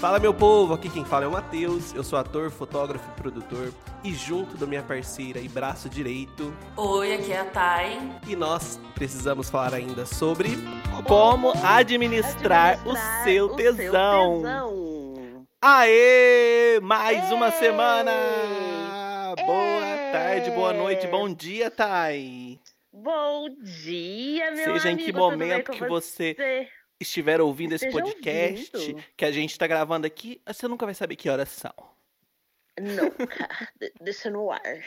Fala meu povo, aqui quem fala é o Matheus, eu sou ator, fotógrafo e produtor e junto da minha parceira e braço direito. Oi, aqui é a Thay. E nós precisamos falar ainda sobre como administrar, administrar o, seu, o tesão. seu tesão. Aê! Mais Ei! uma semana! Ei! Boa tarde, boa noite, bom dia, Thay. Bom dia, meu Seja amigo, em que momento que você, você estiver ouvindo esse podcast ouvindo. que a gente está gravando aqui, você nunca vai saber que horas são. Nunca. Deixa no ar.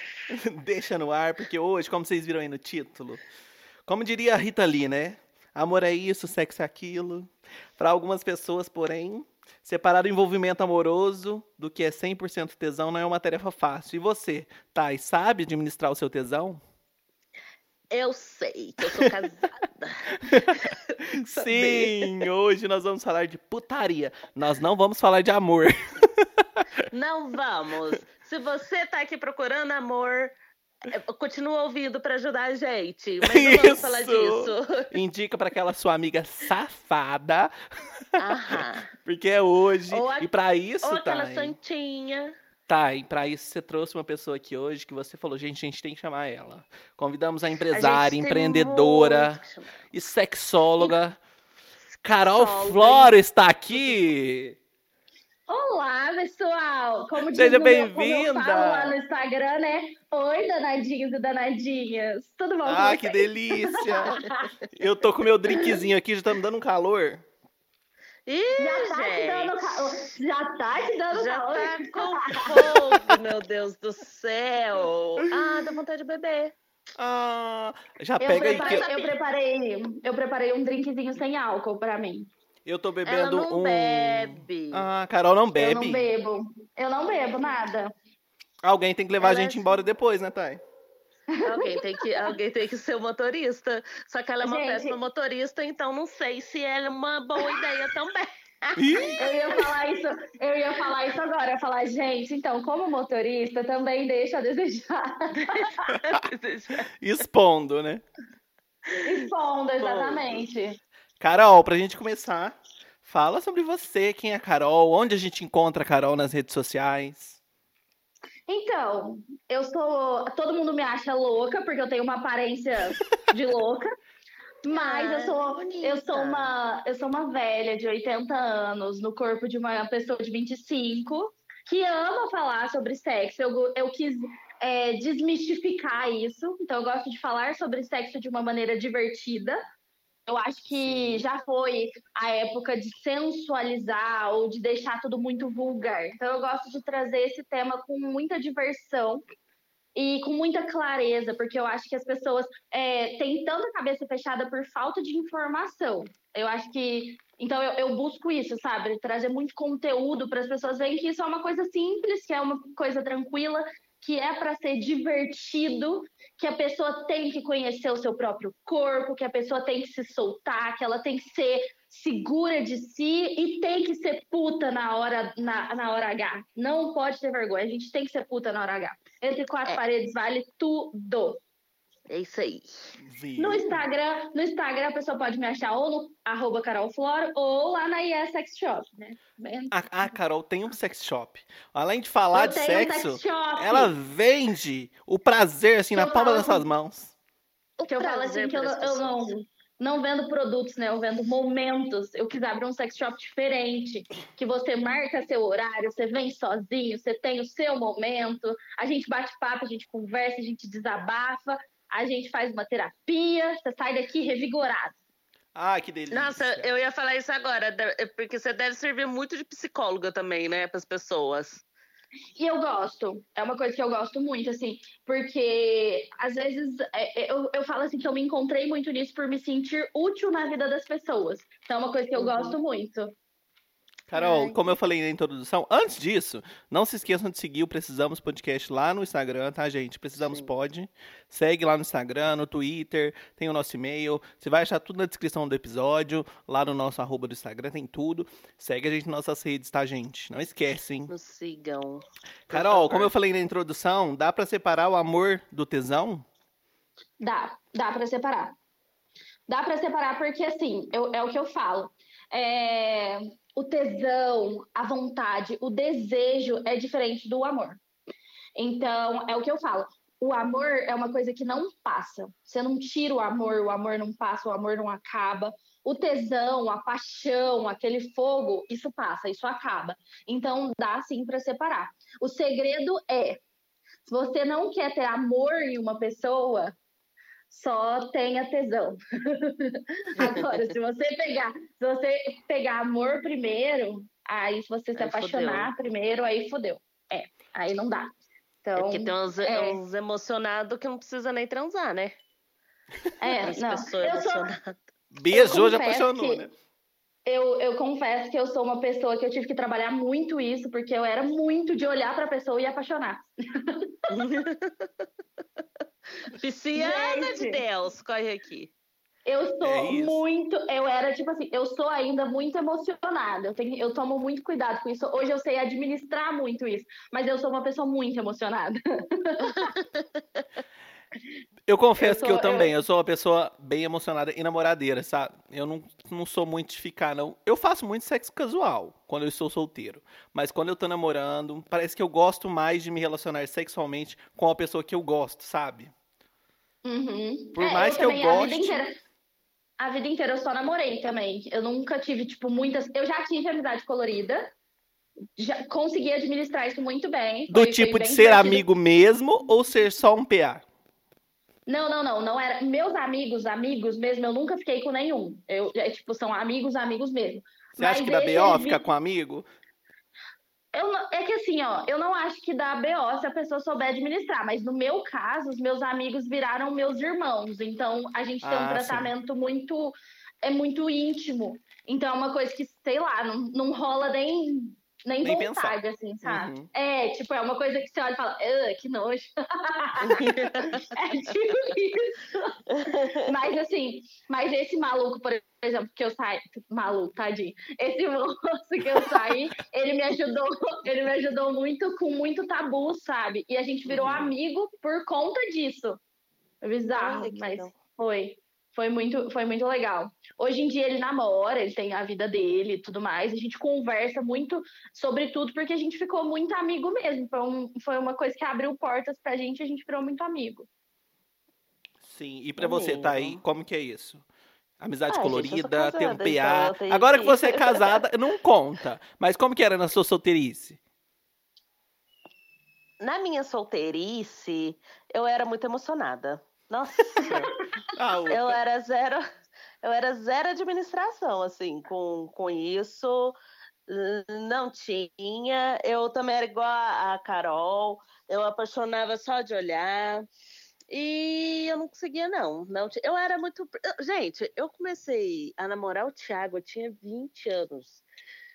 Deixa no ar, porque hoje, como vocês viram aí no título, como diria a Rita Lee, né? Amor é isso, sexo é aquilo. Para algumas pessoas, porém, separar o envolvimento amoroso do que é 100% tesão não é uma tarefa fácil. E você, Thay, sabe administrar o seu tesão? Eu sei que eu sou casada. Sim, hoje nós vamos falar de putaria. Nós não vamos falar de amor. Não vamos. Se você tá aqui procurando amor, é, continua ouvindo para ajudar a gente. Mas não vamos Isso. falar disso. Indica para aquela sua amiga safada. Aham. Porque é hoje. A... E para isso, Ou aquela tá, santinha. Tá, e pra isso você trouxe uma pessoa aqui hoje que você falou, gente, a gente tem que chamar ela. Convidamos a empresária, a empreendedora e sexóloga. E... Carol Flora está aqui! Olá, pessoal! Como Seja bem-vinda! lá no Instagram, né? Oi, danadinhos e danadinhas! Tudo bom Ah, que delícia! Eu tô com meu drinkzinho aqui, já tá me dando um calor. Ih, já tá gente. te dando Já tá te dando já calor. tá com fogo, meu Deus do céu. Ah, dá vontade de beber. Ah, já pega eu preparei, aí que eu... eu preparei, eu preparei um drinkzinho sem álcool pra mim. Eu tô bebendo Ela não um. bebe. Ah, Carol não bebe. Eu não bebo. Eu não bebo nada. Alguém tem que levar Ela a gente é... embora depois, né, Thay? Alguém tem, que, alguém tem que ser o motorista. Só que ela é uma Gente... péssima motorista, então não sei se é uma boa ideia também. eu ia falar isso, eu ia falar isso agora, eu ia falar, gente, então, como motorista, também deixa a desejar. Expondo, né? Expondo, exatamente. Carol, pra gente começar, fala sobre você, quem é a Carol, onde a gente encontra a Carol nas redes sociais. Então, eu sou. Todo mundo me acha louca, porque eu tenho uma aparência de louca. Mas ah, eu sou eu sou uma eu sou uma velha de 80 anos no corpo de uma pessoa de 25 que ama falar sobre sexo. Eu, eu quis é, desmistificar isso. Então eu gosto de falar sobre sexo de uma maneira divertida, eu acho que já foi a época de sensualizar ou de deixar tudo muito vulgar. Então, eu gosto de trazer esse tema com muita diversão e com muita clareza, porque eu acho que as pessoas é, têm tanta cabeça fechada por falta de informação. Eu acho que. Então, eu, eu busco isso, sabe? Trazer muito conteúdo para as pessoas verem que isso é uma coisa simples, que é uma coisa tranquila, que é para ser divertido, que a pessoa tem que conhecer o seu próprio corpo, que a pessoa tem que se soltar, que ela tem que ser segura de si e tem que ser puta na hora, na, na hora H. Não pode ter vergonha, a gente tem que ser puta na hora H. Entre quatro é. paredes vale tudo. É isso aí. No Instagram, no Instagram a pessoa pode me achar ou no arroba carolflora ou lá na IE Sex Shop, né? A, a, Carol tem um sex shop. Além de falar eu de sexo, um ela vende o prazer assim na palma das suas mãos. O que eu falo assim que eu, eu não, não vendo produtos, né? Eu vendo momentos. Eu quis abrir um sex shop diferente, que você marca seu horário, você vem sozinho, você tem o seu momento, a gente bate papo, a gente conversa, a gente desabafa a gente faz uma terapia, você sai daqui revigorado. Ah, que delícia. Nossa, eu ia falar isso agora, é porque você deve servir muito de psicóloga também, né, para as pessoas. E eu gosto, é uma coisa que eu gosto muito, assim, porque às vezes é, é, eu, eu falo assim que eu me encontrei muito nisso por me sentir útil na vida das pessoas. Então é uma coisa que eu uhum. gosto muito. Carol, Ai. como eu falei na introdução, antes disso, não se esqueçam de seguir o Precisamos Podcast lá no Instagram, tá, gente? Precisamos Sim. Pod. Segue lá no Instagram, no Twitter, tem o nosso e-mail. Você vai achar tudo na descrição do episódio. Lá no nosso arroba do Instagram tem tudo. Segue a gente nas nossas redes, tá, gente? Não esquecem. Nos sigam. Carol, como eu falei na introdução, dá para separar o amor do tesão? Dá, dá para separar. Dá para separar porque, assim, eu, é o que eu falo. É, o tesão, a vontade, o desejo é diferente do amor. Então, é o que eu falo. O amor é uma coisa que não passa. Você não tira o amor, o amor não passa, o amor não acaba. O tesão, a paixão, aquele fogo, isso passa, isso acaba. Então, dá sim para separar. O segredo é: se você não quer ter amor em uma pessoa, só tenha tesão. Agora, se você pegar, se você pegar amor primeiro, aí se você se aí apaixonar fodeu. primeiro, aí fodeu. É, aí não dá. Então, é porque tem uns, é... uns emocionados que não precisa nem transar, né? É, As não. Eu sou... Beijou, já apaixonou, que... né? Eu, eu confesso que eu sou uma pessoa que eu tive que trabalhar muito isso, porque eu era muito de olhar para a pessoa e apaixonar. Pisciana de Deus, corre aqui. Eu sou é muito, eu era tipo assim, eu sou ainda muito emocionada. Eu, tenho, eu tomo muito cuidado com isso. Hoje eu sei administrar muito isso, mas eu sou uma pessoa muito emocionada. Eu confesso eu sou, que eu também, eu... eu... sou uma pessoa bem emocionada e namoradeira, sabe? Eu não, não sou muito de ficar, não. Eu faço muito sexo casual quando eu estou solteiro. Mas quando eu tô namorando, parece que eu gosto mais de me relacionar sexualmente com a pessoa que eu gosto, sabe? Uhum. Por é, mais eu que eu goste. A vida, inteira, a vida inteira eu só namorei também. Eu nunca tive, tipo, muitas. Eu já tive amizade colorida. Já consegui administrar isso muito bem. Do foi, tipo foi de ser divertido. amigo mesmo ou ser só um PA? Não, não, não, não era. Meus amigos, amigos mesmo, eu nunca fiquei com nenhum. Eu, é, tipo, são amigos, amigos mesmo. Você Mas acha que da BO vi... ficar com amigo? Eu não, é que assim, ó, eu não acho que dá BO se a pessoa souber administrar, mas no meu caso, os meus amigos viraram meus irmãos. Então, a gente tem ah, um tratamento sim. muito é muito íntimo. Então, é uma coisa que, sei lá, não, não rola nem nem, nem vontade, pensar. assim, sabe? Uhum. É, tipo, é uma coisa que você olha e fala, que nojo. é tipo isso. mas assim, mas esse maluco, por exemplo, que eu saí, maluco, tadinho. Esse moço que eu saí, ele me ajudou, ele me ajudou muito com muito tabu, sabe? E a gente virou uhum. amigo por conta disso. É bizarro, Ai, mas foi. Foi muito, foi muito legal. Hoje em dia ele namora, ele tem a vida dele e tudo mais. A gente conversa muito sobre tudo, porque a gente ficou muito amigo mesmo. Foi, um, foi uma coisa que abriu portas pra gente e a gente virou muito amigo. Sim, e pra você, tá aí, como que é isso? Amizade ah, colorida, gente, casada, ter um PA. Então Agora que você é casada, não conta. Mas como que era na sua solteirice? Na minha solteirice, eu era muito emocionada. Nossa, ah, eu era zero, eu era zero administração, assim, com, com isso. Não tinha. Eu também era igual a Carol. Eu apaixonava só de olhar. E eu não conseguia, não. não eu era muito. Gente, eu comecei a namorar o Thiago, eu tinha 20 anos.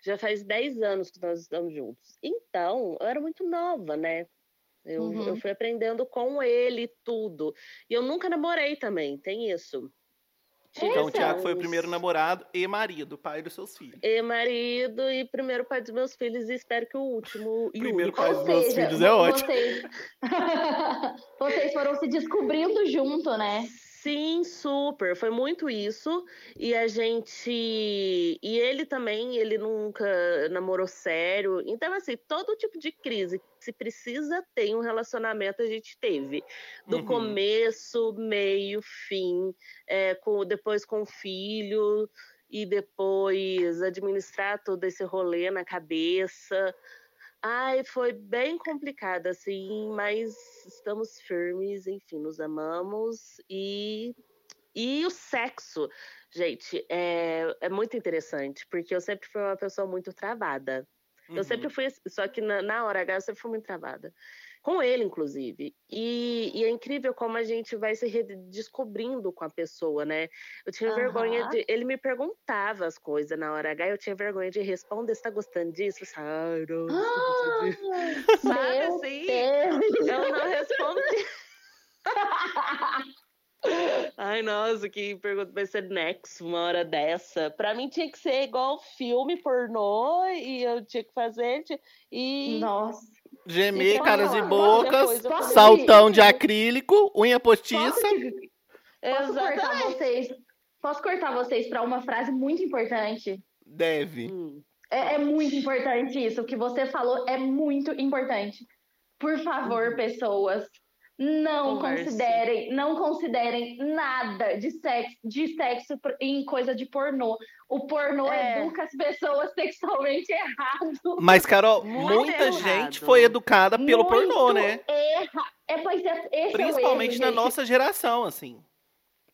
Já faz 10 anos que nós estamos juntos. Então, eu era muito nova, né? Eu, uhum. eu fui aprendendo com ele tudo. E eu nunca namorei também, tem isso. Então, o Tiago foi o primeiro namorado e marido, pai dos seus filhos. E marido e primeiro pai dos meus filhos, e espero que o último. E primeiro pai dos meus filhos é ótimo. Vocês... vocês foram se descobrindo junto, né? Sim, super. Foi muito isso. E a gente. E ele também, ele nunca namorou sério. Então, assim, todo tipo de crise que se precisa ter um relacionamento, a gente teve. Do uhum. começo, meio, fim, é, com, depois com o filho, e depois administrar todo esse rolê na cabeça. Ai, foi bem complicado, assim, mas estamos firmes, enfim, nos amamos e. E o sexo, gente, é, é muito interessante, porque eu sempre fui uma pessoa muito travada. Uhum. Eu sempre fui, só que na, na hora H eu sempre fui muito travada com ele, inclusive. E, e, é incrível como a gente vai se redescobrindo com a pessoa, né? Eu tinha uhum. vergonha de. Ele me perguntava as coisas na hora H, eu tinha vergonha de responder: você tá gostando disso? Ah, não, ah, Sabe assim? Deus. Eu não respondi. Ai, nossa, que pergunta vai ser next uma hora dessa. Pra mim tinha que ser igual filme pornô e eu tinha que fazer. E. Nossa. Gemer, então, caras e bocas, saltão de acrílico, unha postiça. Posso, te... Posso cortar vocês? posso cortar vocês para uma frase muito importante? Deve. Hum. É, é muito importante isso. O que você falou é muito importante. Por favor, Uhum. pessoas, não Converse. considerem, não considerem nada de sexo, de sexo em coisa de pornô. O pornô É. educa as pessoas sexualmente errado. Mas, Carol, Muito muita errado. gente foi educada pelo Muito pornô, né? Erra. É, pois é, esse Principalmente é o na erro, gente. nossa geração, assim.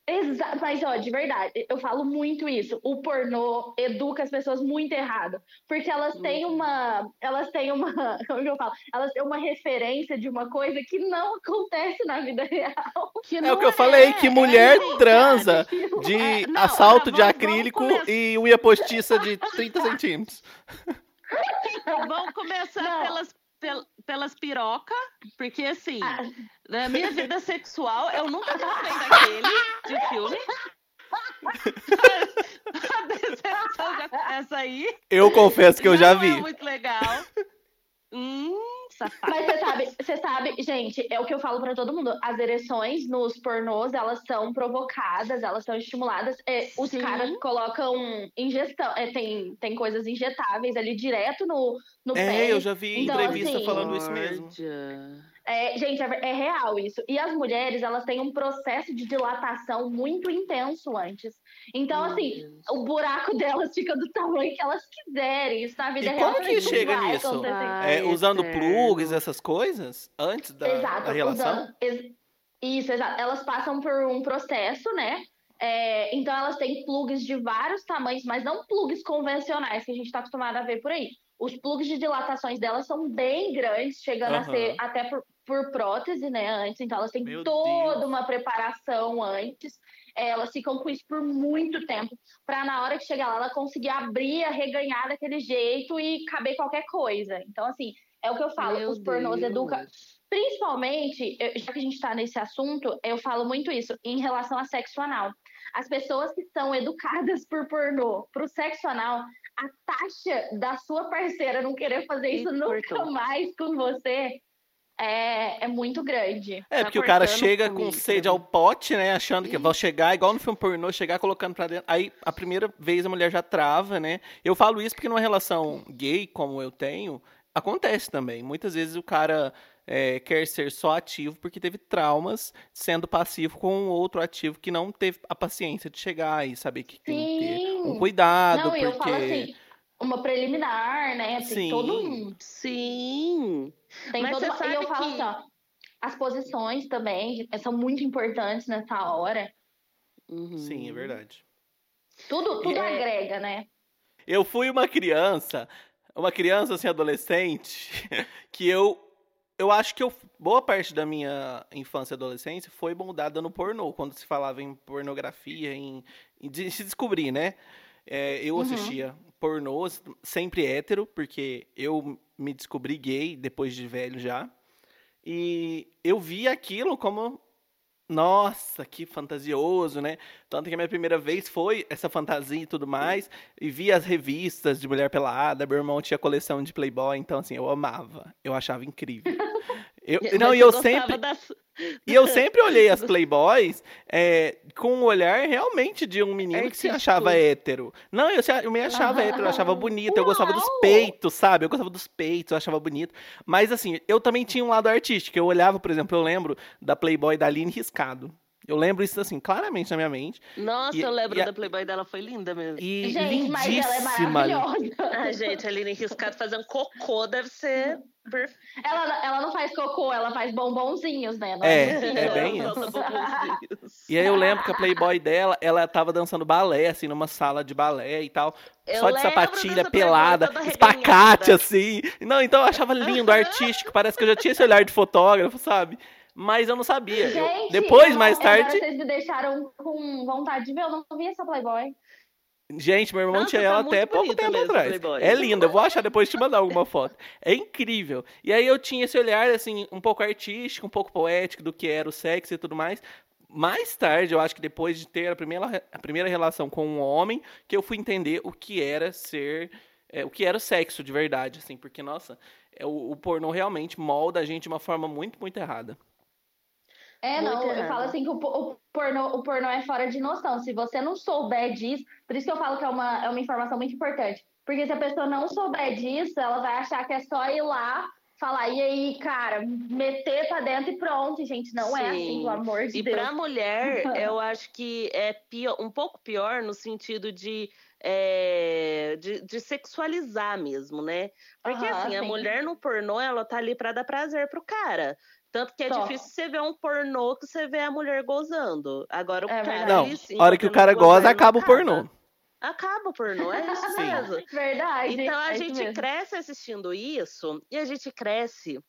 Exa mas, ó, de verdade, eu falo muito isso. O pornô educa as pessoas muito errado. Porque elas têm uma. Elas têm uma. Como que eu falo? Elas têm uma referência de uma coisa que não acontece na vida real. Que É não o que eu falei, que mulher é, transa Aquilo de É, não, assalto de acrílico e unha postiça de 30 centímetros. Vamos começar Não. pelas, pel- pelas pirocas, porque assim, Ah, na minha vida sexual, eu nunca gostei daquele de filme. A decepção já começa aí. Eu confesso que eu já Não vi. É muito legal. Hum, safado. Mas você sabe, você sabe, gente, é o que eu falo pra todo mundo. As ereções nos pornôs, elas são provocadas, elas são estimuladas. É, os Sim. caras colocam ingestão, é, tem, tem coisas injetáveis ali direto no, no pé. É, eu já vi Então, entrevista assim, falando isso mesmo. É, gente, é, é real isso. E as mulheres, elas têm um processo de dilatação muito intenso antes. Então, assim, o buraco delas fica do tamanho que elas quiserem. Isso na vida E como que chega nisso? Ai, É, usando plugs, essas coisas, antes da, Exato, da relação? usando- ex- isso, exato. Elas passam por um processo, né? É, então elas têm plugs de vários tamanhos, mas não plugs convencionais que a gente está acostumado a ver por aí. Os plugs de dilatações delas são bem grandes, chegando a Aham. ser até por, por prótese, né? Antes, então elas têm Meu toda Deus. uma preparação antes. É, elas ficam com isso por muito tempo, para na hora que chegar lá ela conseguir abrir, arreganhar daquele jeito e caber qualquer coisa. Então, assim, é o que eu falo, Meu os pornôs Deus. educam Principalmente, já que a gente está nesse assunto, eu falo muito isso em relação a sexo anal. As pessoas que são educadas por pornô para o sexo anal, a taxa da sua parceira não querer fazer isso nunca Cortou. mais com você é, é muito grande. É, Tá porque o cara chega com sede ao pote, né? Achando que vão chegar, igual no filme pornô, chegar colocando pra dentro. Aí, a primeira vez a mulher já trava, né? Eu falo isso porque numa relação gay, como eu tenho, acontece também. Muitas vezes o cara é, quer ser só ativo porque teve traumas sendo passivo com outro ativo que não teve a paciência de chegar e saber que tem que ter um Sim. cuidado, não, porque... assim, uma preliminar, né? Tem Sim. todo um Sim. Tem Mas toda você uma... E eu falo que- assim, ó, as posições também são muito importantes nessa hora. Uhum. Sim, é verdade. Tudo, tudo É. agrega, né? Eu fui uma criança, uma criança assim, adolescente, que eu. Eu acho que eu, boa parte da minha infância e adolescência foi moldada no pornô, quando se falava em pornografia, em, em de se descobrir, né? É, eu Uhum. assistia pornôs, sempre hétero, porque eu me descobri gay depois de velho já. E eu vi aquilo como, nossa, que fantasioso, né? Tanto que a minha primeira vez foi essa fantasia e tudo mais. E vi as revistas de mulher pelada. Meu irmão tinha coleção de Playboy, então assim, eu amava. Eu achava incrível. Eu, não, Mas e eu sempre. das- E eu sempre olhei as Playboys é, com um olhar realmente de um menino que se achava hétero. Não, eu, eu me achava Aham. hétero, eu achava bonito, eu gostava dos Uau! peitos, sabe? Eu gostava dos peitos, eu achava bonito. Mas assim, eu também tinha um lado artístico. Eu olhava, por exemplo, eu lembro da Playboy da Aline Riscado. Eu lembro isso assim, claramente na minha mente. Nossa, E- eu lembro e a- da Playboy dela, foi linda mesmo. E Gente, mas ela é lindíssima. maravilhosa. Ah, gente, a Aline Riscado fazendo cocô deve ser. Ela, ela não faz cocô, ela faz bombonzinhos, né? Não É, é não. bem isso. E aí eu lembro que a Playboy dela, ela tava dançando balé, assim, numa sala de balé e tal. Eu só de sapatilha pelada, espacate, assim. Não, então eu achava lindo, artístico. Parece que eu já tinha esse olhar de fotógrafo, sabe? Mas eu não sabia. Eu- Gente, depois, eu- mais agora tarde. vocês me deixaram com vontade de ver, eu não vi essa Playboy. Gente, meu irmão Nossa, tinha tá ela muito até pouco tempo mesmo, atrás. Playboy. É linda, eu vou achar depois te mandar alguma foto. É incrível. E aí eu tinha esse olhar, assim, um pouco artístico, um pouco poético do que era o sexo e tudo mais. Mais tarde, eu acho que depois de ter a primeira, a primeira relação com um homem, que eu fui entender o que era ser. é, o que era o sexo de verdade, assim, porque, nossa, é, o, o pornô realmente molda a gente de uma forma muito, muito errada. É, Muito não, eu errado. falo assim que o, o pornô, o pornô é fora de noção. Se você não souber disso, por isso que eu falo que é uma, é uma informação muito importante. Porque se a pessoa não souber disso, ela vai achar que é só ir lá, falar, e aí, cara, meter pra dentro e pronto, gente. Não é assim, Sim. pelo amor de E Deus. pra mulher, eu acho que é pior, um pouco pior no sentido de, é, de, de sexualizar mesmo, né? Porque Aham, assim, a sim. mulher no pornô, ela tá ali pra dar prazer pro cara. Tanto que é Só. difícil você ver um pornô que você vê a mulher gozando. Agora o É cara. Não, ele sim, a hora que o cara goza, acaba o pornô. Acaba o pornô, é isso Sim. mesmo. Verdade. Então a é isso gente cresce assistindo isso e a gente cresce.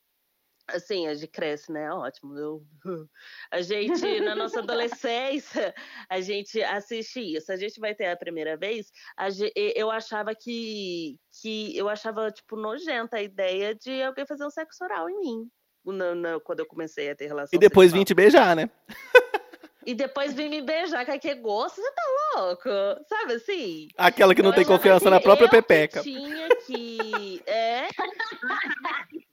Assim, a gente cresce, né? Ótimo. Eu... A gente, na nossa adolescência, a gente assiste isso. A gente vai ter a primeira vez. a ge- e- Eu achava que, que. Eu achava, tipo, nojenta a ideia de alguém fazer um sexo oral em mim. Na- na- quando eu comecei a ter relação E depois sexual. vim te beijar, né? E depois vim me beijar, que que gosto, você tá louco? Sabe assim? Aquela que não Eu tem confiança que na própria eu que pepeca. tinha que. É.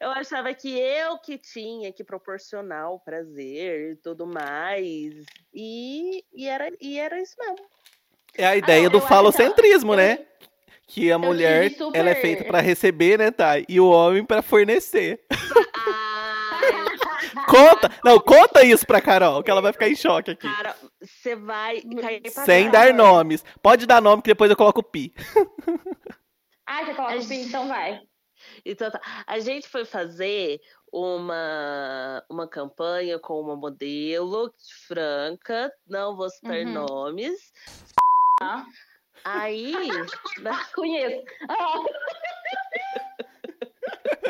Eu achava que eu que tinha que proporcionar o prazer e tudo mais. E, e, era, e era isso mesmo. É a ideia não, do falocentrismo, que- né? Que a mulher, tipo, tive ela é super- feita pra receber, né, Thay? E o homem pra fornecer. Ai, Conta! Não, conta isso pra Carol, que ela vai ficar em choque aqui. cara, você vai cair pra Sem trás. dar nomes. Pode dar nome que depois eu coloco o pi. Ah, você coloca o fim, então vai. Então, tá. a gente foi fazer uma, uma campanha com uma modelo franca, não vou citar Uhum. nomes. Tá? Aí, Conheço. Ah,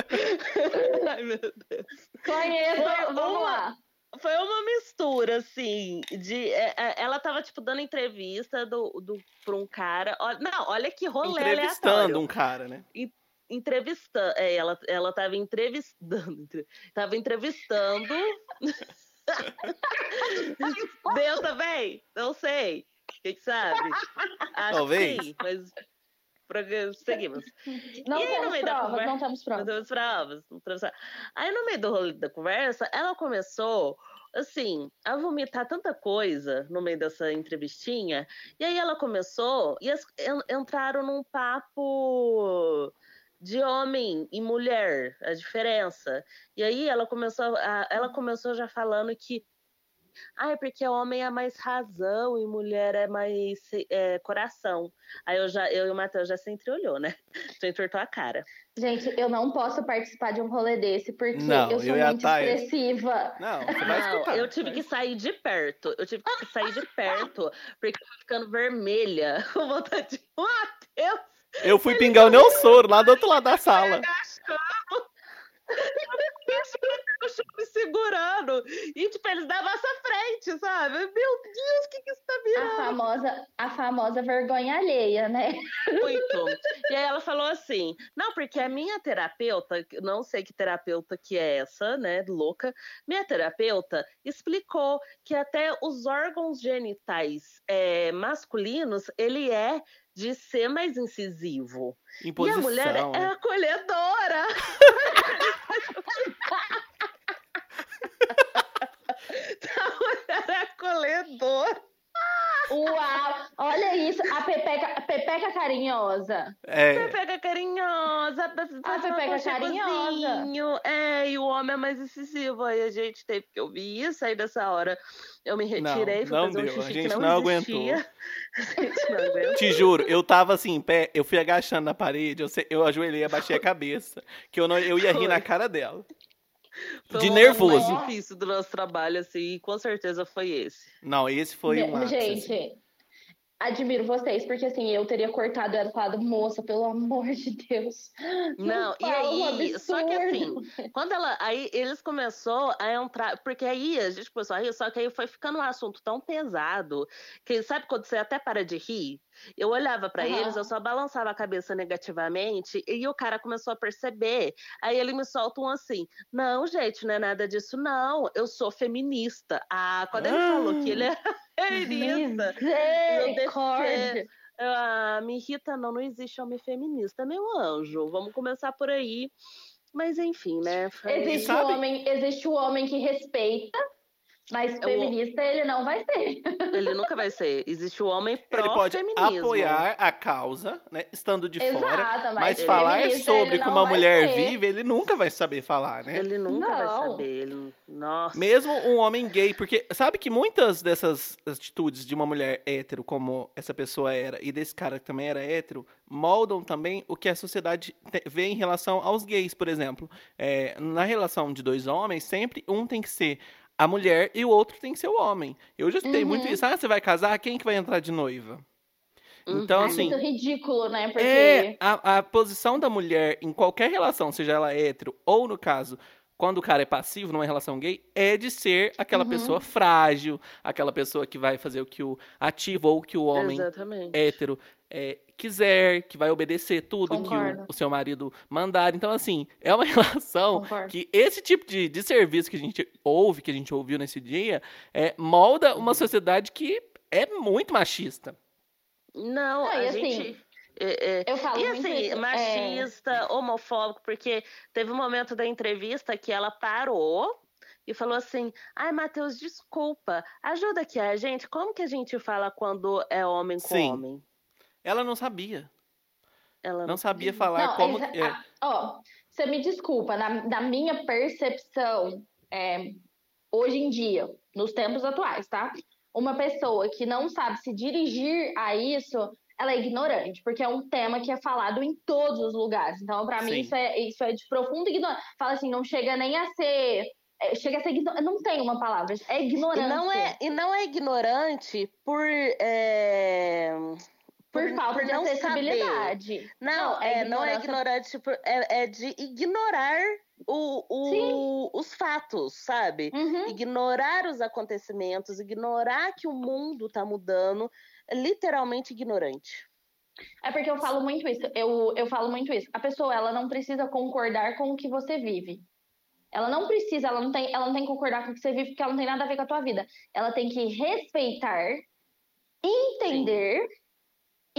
ai meu Deus. conheço. Foi Vamos uma- lá. Foi uma mistura, assim, de. é, é, ela tava, tipo, dando entrevista do, do, pra um cara. Olha, não, olha que rolê Entrevistando aleatório. um cara, né? Entrevistando. É, ela, ela tava entrevistando. entre- Tava entrevistando. Deu também? Não sei. Quem que sabe? Acho Talvez. que sim, mas. Seguimos. Não E aí, no temos provas, conversa- não temos Não provas. temos provas, não temos provas. Aí no meio do rolê da conversa, ela começou, assim, a vomitar tanta coisa no meio dessa entrevistinha. E aí ela começou, e as- en- entraram num papo de homem e mulher, a diferença. E aí ela começou, a- ela começou já falando que ah, é porque homem é mais razão e mulher é mais é, coração. Aí eu já, eu e o Matheus já se entreolhou, né? Já entortou a cara. Gente, eu não posso participar de um rolê desse porque Não, eu sou eu muito expressiva. Não, você vai Não, escutar. eu tive que sair de perto. Eu tive que sair de perto, porque eu tô ficando vermelha com vontade de. Matheus! Eu fui pingar o meu soro lá do outro lado da sala. Chamo me segurando. E, tipo, eles da nossa frente, sabe? Meu Deus, o que, que isso tá A virando? famosa, a famosa vergonha alheia, né? Muito. E aí ela falou assim: não, porque a minha terapeuta, não sei que terapeuta que é essa, né, louca, minha terapeuta explicou que até os órgãos genitais é, masculinos, ele é de ser mais incisivo. Em e a mulher é né? acolhedora. a mulher é acolhedora. Uau! Olha isso, a pepeca, a pepeca carinhosa. É, Pepeca carinhosa, um pepeca aconchegozinho. É, e o homem é mais incisivo. Aí a gente teve que ouvir isso. Aí dessa hora eu me retirei, fui não fazer um deu, a xixi gente que não, não existia. A gente não aguentou. te juro, eu tava assim, em pé, eu fui agachando na parede, eu, eu ajoelhei, abaixei a cabeça. Que eu, não, eu ia rir na Foi. cara dela. Foi De o nervoso. mais difícil do nosso trabalho, assim, e com certeza foi esse. Não, esse foi um ápice, assim. Admiro vocês, porque assim, eu teria cortado ela e falado, moça, pelo amor de Deus. Não, e um aí, só que assim. Quando ela. Aí eles começou a entrar. Porque aí a gente começou a rir, só que aí foi ficando um assunto tão pesado que sabe quando você até para de rir? Eu olhava pra Aham. eles, eu só balançava a cabeça negativamente e o cara começou a perceber. Aí ele me solta um assim: Não, gente, não é nada disso, não. Eu sou feminista. Ah, quando ele falou que ele era feminista. Misericórdia. Ah, me irrita, não, não existe homem feminista, meu anjo. Vamos começar por aí. Mas enfim, né? Foi... Existe, o homem, existe o homem que respeita mas é feminista ele não vai ser. Ele nunca vai ser. Existe o homem pró Ele pode feminismo. apoiar a causa, né, estando de Exato, fora, mas mas falar sobre como uma mulher ser. vive, ele nunca vai saber falar, né? Ele nunca vai Não. saber. Ele... Nossa. Mesmo um homem gay, porque sabe que muitas dessas atitudes de uma mulher hétero, como essa pessoa era, e desse cara que também era hétero, moldam também o que a sociedade vê em relação aos gays, por exemplo. É, na relação de dois homens, sempre um tem que ser a mulher e o outro tem que ser o homem. Eu já escutei Uhum. muito isso. Ah, você vai casar? Quem que vai entrar de noiva? Então, Uhum. assim, Muito ridículo, né? Porque. é, a, a posição da mulher em qualquer relação, seja ela hétero ou, no caso, quando o cara é passivo numa relação gay, é de ser aquela Uhum. pessoa frágil, aquela pessoa que vai fazer o que o ativo ou o que o homem Exatamente. hétero é, quiser, que vai obedecer tudo que Concordo. o, o seu marido mandar. Então, assim, é uma relação Concordo. que esse tipo de, de serviço que a gente ouve, que a gente ouviu nesse dia, é, molda Uhum. uma sociedade que é muito machista. Não, Ah, a assim, gente. é- é- Eu falo E muito assim, isso, é, machista, homofóbico, porque teve um momento da entrevista que ela parou e falou assim: Ai, Matheus, desculpa, ajuda aqui a gente. Como que a gente fala quando é homem com Sim. homem? Ela não sabia. Ela Não sabia falar Não, como. exa- é, ah, Ó, você me desculpa, na, da minha percepção, é, hoje em dia, nos tempos atuais, tá? Uma pessoa que não sabe se dirigir a isso, ela é ignorante, porque é um tema que é falado em todos os lugares. Então, pra mim, isso é, isso é de profunda ignorância. Fala assim, não chega nem a ser. é, chega a ser. igno- Não tem uma palavra, é E ignorância. não é, e não é ignorante por. é, por, falta de não saber. acessibilidade. Não, Não, é, é não é ignorante, por- é, é de ignorar o, o- os fatos, sabe? Uhum. Ignorar os acontecimentos, ignorar que o mundo tá mudando, é literalmente ignorante. É porque eu falo muito isso. Eu, eu falo muito isso. A pessoa, ela não precisa concordar com o que você vive. Ela não precisa, ela não tem, ela não tem que concordar com o que você vive, porque ela não tem nada a ver com a tua vida. Ela tem que respeitar, entender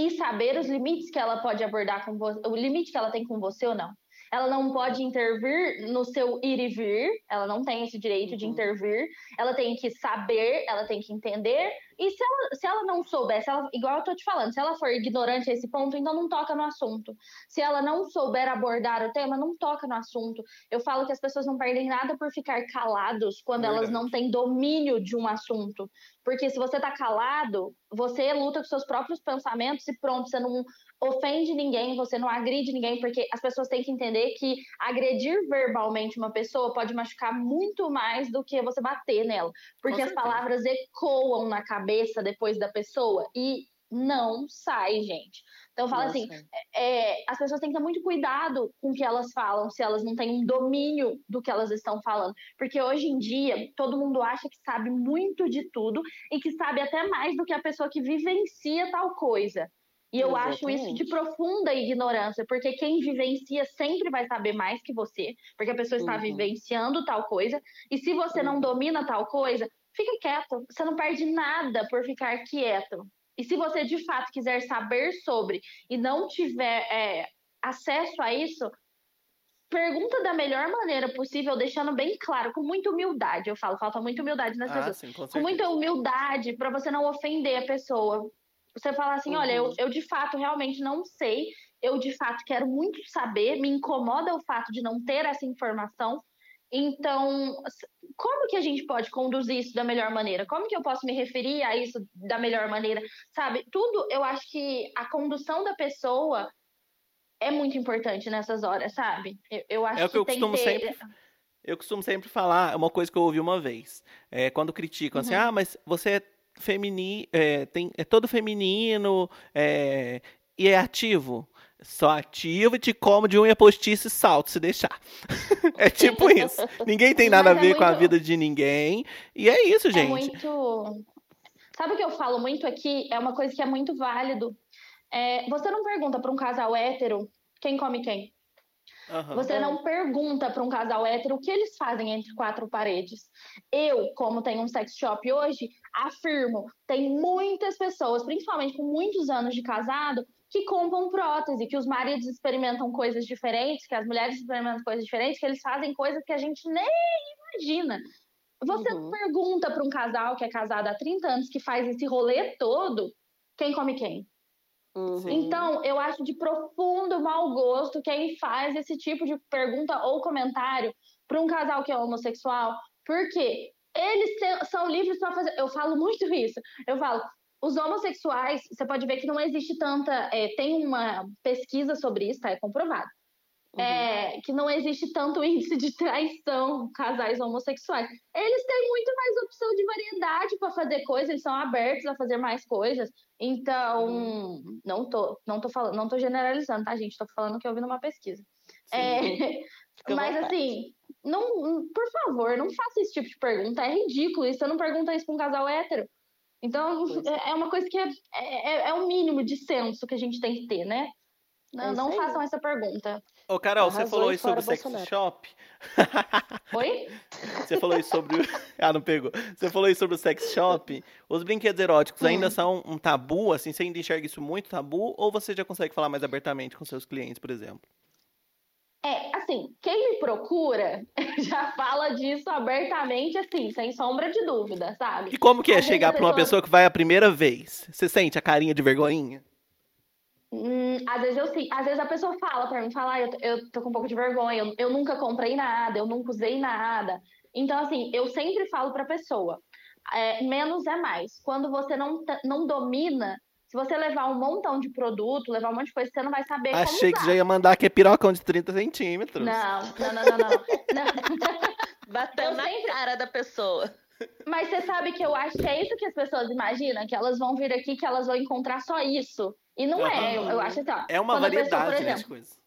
e saber os limites que ela pode abordar com você, o limite que ela tem com você ou não. Ela não pode intervir no seu ir e vir, ela não tem esse direito de Uhum. intervir. Ela tem que saber, ela tem que entender. E se ela, se ela não souber, se ela, igual eu tô te falando, se ela for ignorante a esse ponto, então não toca no assunto. Se ela não souber abordar o tema, não toca no assunto. Eu falo que as pessoas não perdem nada por ficar calados quando elas Verdade. não têm domínio de um assunto. Porque se você tá calado, você luta com seus próprios pensamentos e pronto, você não ofende ninguém, você não agride ninguém, porque as pessoas têm que entender que agredir verbalmente uma pessoa pode machucar muito mais do que você bater nela. Porque as palavras ecoam na cabeça depois da pessoa e não sai, gente. Então Nossa. assim, é, as pessoas têm que ter muito cuidado com o que elas falam, se elas não têm um domínio do que elas estão falando. Porque hoje em dia, todo mundo acha que sabe muito de tudo e que sabe até mais do que a pessoa que vivencia tal coisa. E eu acho isso de Exatamente. profunda ignorância, porque quem vivencia sempre vai saber mais que você, porque a pessoa está Uhum. vivenciando tal coisa. E se você não Uhum. domina tal coisa, fique quieto. Você não perde nada por ficar quieto. E se você de fato quiser saber sobre e não tiver é, acesso a isso, pergunta da melhor maneira possível, deixando bem claro, com muita humildade. Eu falo, falta muita humildade nas Ah, pessoas. sim, com Com muita humildade, para você não ofender a pessoa. Você falar assim: olha, eu, Uhum. eu de fato realmente não sei, eu de fato quero muito saber, me incomoda o fato de não ter essa informação. Então, como que a gente pode conduzir isso da melhor maneira? Como que eu posso me referir a isso da melhor maneira? Sabe, tudo, eu acho que a condução da pessoa é muito importante nessas horas, sabe? Eu, eu acho É o que eu tem costumo ter... sempre Eu costumo sempre falar, é uma coisa que eu ouvi uma vez. É, quando criticam assim, Uhum. ah, mas você é feminino, é, tem, é todo feminino é, e é ativo. Só ativo e te como de unha postiça e salto, se deixar. é tipo isso. Ninguém tem nada a Mas é ver com a muito- vida de ninguém. E é isso, É gente. muito. Sabe o que eu falo muito aqui? É uma coisa que é muito válido. É, você não pergunta para um casal hétero quem come quem. Aham. Você não pergunta para um casal hétero o que eles fazem entre quatro paredes. Eu, como tenho um sex shop hoje, afirmo, tem muitas pessoas, principalmente com muitos anos de casado, que compram prótese, que os maridos experimentam coisas diferentes, que as mulheres experimentam coisas diferentes, que eles fazem coisas que a gente nem imagina. Você uhum. pergunta para um casal que é casado há 30 anos, que faz esse rolê todo, quem come quem? Uhum. Então, eu acho de profundo mau gosto quem faz esse tipo de pergunta ou comentário para um casal que é homossexual, porque eles são livres para fazer. Eu falo muito isso. Eu falo, os homossexuais, você pode ver que não existe tanta. É, tem uma pesquisa sobre isso, tá? É comprovado. Uhum. É, que não existe tanto índice de traição casais homossexuais. Eles têm muito mais opção de variedade para fazer coisas, eles são abertos a fazer mais coisas. Então, uhum. não tô, não tô falando, não tô generalizando, tá, gente? Tô falando que eu vi numa pesquisa. É, mas assim, não, por favor, não faça esse tipo de pergunta. É ridículo. E você não pergunta isso pra um casal hétero. Então, é. é uma coisa que é, é, é o mínimo de senso que a gente tem que ter, né? Não, é não façam essa pergunta. Ô, Carol, você falou isso sobre o sex shop? Oi? Você falou isso sobre. ah, não pegou. Você falou isso sobre o sex shop. Os brinquedos eróticos ainda hum. são um tabu, assim? Você ainda enxerga isso muito tabu? Ou você já consegue falar mais abertamente com seus clientes, por exemplo? É, assim, quem me procura já fala disso abertamente, assim, sem sombra de dúvida, sabe? E como que é Às chegar pra uma pessoa que vai a primeira vez? Você sente a carinha de vergonhinha? Hum, às vezes eu sim, às vezes a pessoa fala pra mim, fala, ah, eu, eu tô com um pouco de vergonha, eu, eu nunca comprei nada, eu nunca usei nada. Então, assim, eu sempre falo pra pessoa, é, menos é mais. Quando você não, não domina se você levar um montão de produto, levar um monte de coisa, você não vai saber Achei que já ia mandar aqui pirocão de 30 centímetros. Não, não, não, não, não. não. Bateu na sempre... cara da pessoa. Mas você sabe que eu acho que é isso que as pessoas imaginam, que elas vão vir aqui, que elas vão encontrar só isso. E não uhum. é, eu, eu, acho assim, ó, É uma variedade pessoa, né, de coisas.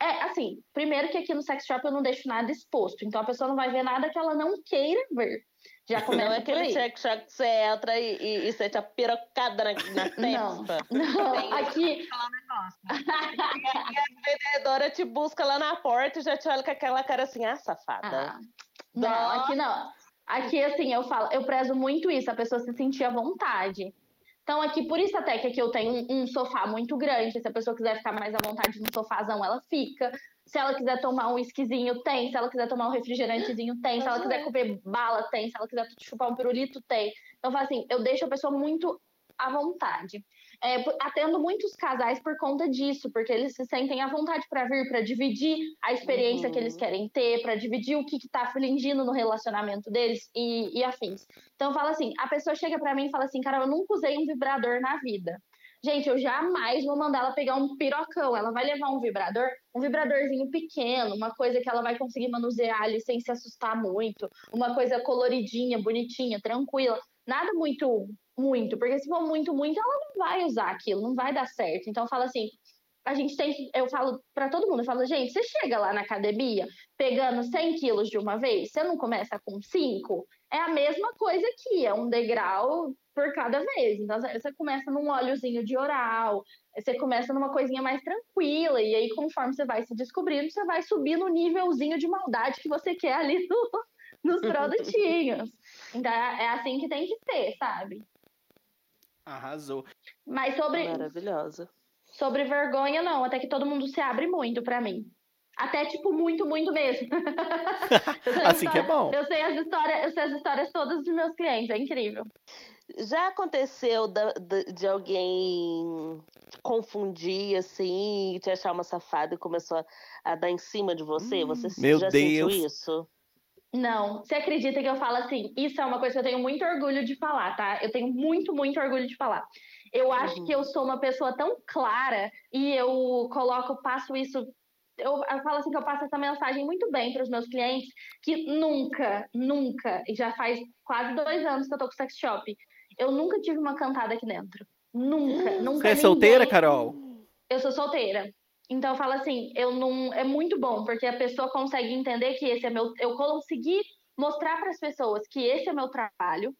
É, assim, primeiro que aqui no sex shop eu não deixo nada exposto, então a pessoa não vai ver nada que ela não queira ver. Já começa não é aquele check que você entra e, e, e sente a pirocada na, na testa. Não, não. aqui... e a vendedora te busca lá na porta e já te olha com aquela cara assim, ah, safada. Ah, não, aqui não. Aqui, assim, eu falo, eu prezo muito isso, a pessoa se sentir à vontade. Então, aqui, por isso até que aqui eu tenho um, um, sofá muito grande. Se a pessoa quiser ficar mais à vontade no sofazão, ela fica. Se ela quiser tomar um whiskyzinho, tem. Se ela quiser tomar um refrigerantezinho, tem. Se ela quiser comer bala, tem. Se ela quiser chupar um pirulito, tem. Então, assim, eu deixo a pessoa muito à vontade é, atendo muitos casais por conta disso, porque eles se sentem à vontade para vir, para dividir a experiência uhum. que eles uhum. querem ter, para dividir o que está flingindo no relacionamento deles e, e afins. Então, fala assim: a pessoa chega para mim e fala assim, cara, eu nunca usei um vibrador na vida. Gente, eu jamais vou mandar ela pegar um pirocão. Ela vai levar um vibrador, um vibradorzinho pequeno, uma coisa que ela vai conseguir manusear ali sem se assustar muito, uma coisa coloridinha, bonitinha, tranquila. Nada muito muito, porque se for muito, muito, ela não vai usar aquilo, não vai dar certo. Então, eu falo assim, a gente tem que, eu falo para todo mundo, eu falo, gente, você chega lá na academia pegando 100 quilos de uma vez, você não começa com 5? É a mesma coisa aqui, é um degrau por cada vez. Então, você começa num óleozinho de oral, você começa numa coisinha mais tranquila, e aí, conforme você vai se descobrindo, você vai subir no nívelzinho de maldade que você quer ali no, nos produtinhos. Então, é assim que tem que ser, sabe? Arrasou. Mas sobre. Maravilhosa. Sobre vergonha, não. Até que todo mundo se abre muito para mim. Até, tipo, muito, muito mesmo. assim que é bom. Eu sei as histórias, eu sei as histórias todas dos meus clientes, é incrível. Já aconteceu de, de alguém confundir, assim, te achar uma safada e começou a, a dar em cima de você? Você Meu já Deus. sentiu isso? Não, você acredita que eu falo assim? Isso é uma coisa que eu tenho muito orgulho de falar, tá? Eu tenho muito, muito orgulho de falar. Eu acho uhum. que eu sou uma pessoa tão clara e eu coloco, passo isso. Eu, eu falo assim que eu passo essa mensagem muito bem para os meus clientes, que nunca, nunca, e já faz quase dois anos que eu tô com sex shop, eu nunca tive uma cantada aqui dentro. Nunca, nunca. Você é solteira, Carol? Eu sou solteira. Então eu falo assim, eu não é muito bom porque a pessoa consegue entender que esse é meu, eu consegui mostrar para as pessoas que esse é meu trabalho,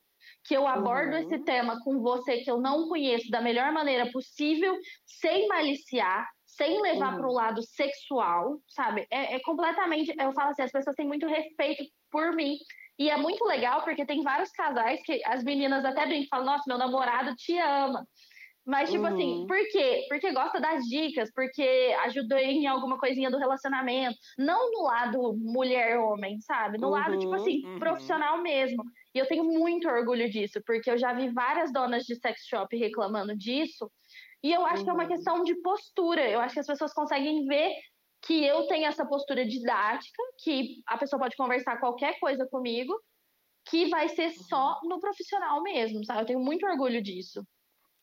que eu abordo uhum. esse tema com você que eu não conheço da melhor maneira possível, sem maliciar, sem levar uhum. para o lado sexual, sabe? É, é, completamente. Eu falo assim, as pessoas têm muito respeito por mim. E é muito legal porque tem vários casais que as meninas até brincam, falam, nossa, meu namorado te ama. Mas, tipo assim, Uhum. por quê? Porque gosta das dicas, porque ajudou em alguma coisinha do relacionamento. Não no lado mulher-homem, sabe? No lado, tipo Uhum, assim, uhum. profissional mesmo. E eu tenho muito orgulho disso, porque eu já vi várias donas de sex shop reclamando disso. E eu acho que é uma Uhum. questão de postura. Eu acho que as pessoas conseguem ver que eu tenho essa postura didática, que a pessoa pode conversar qualquer coisa comigo, que vai ser só no profissional mesmo, sabe? Eu tenho muito orgulho disso.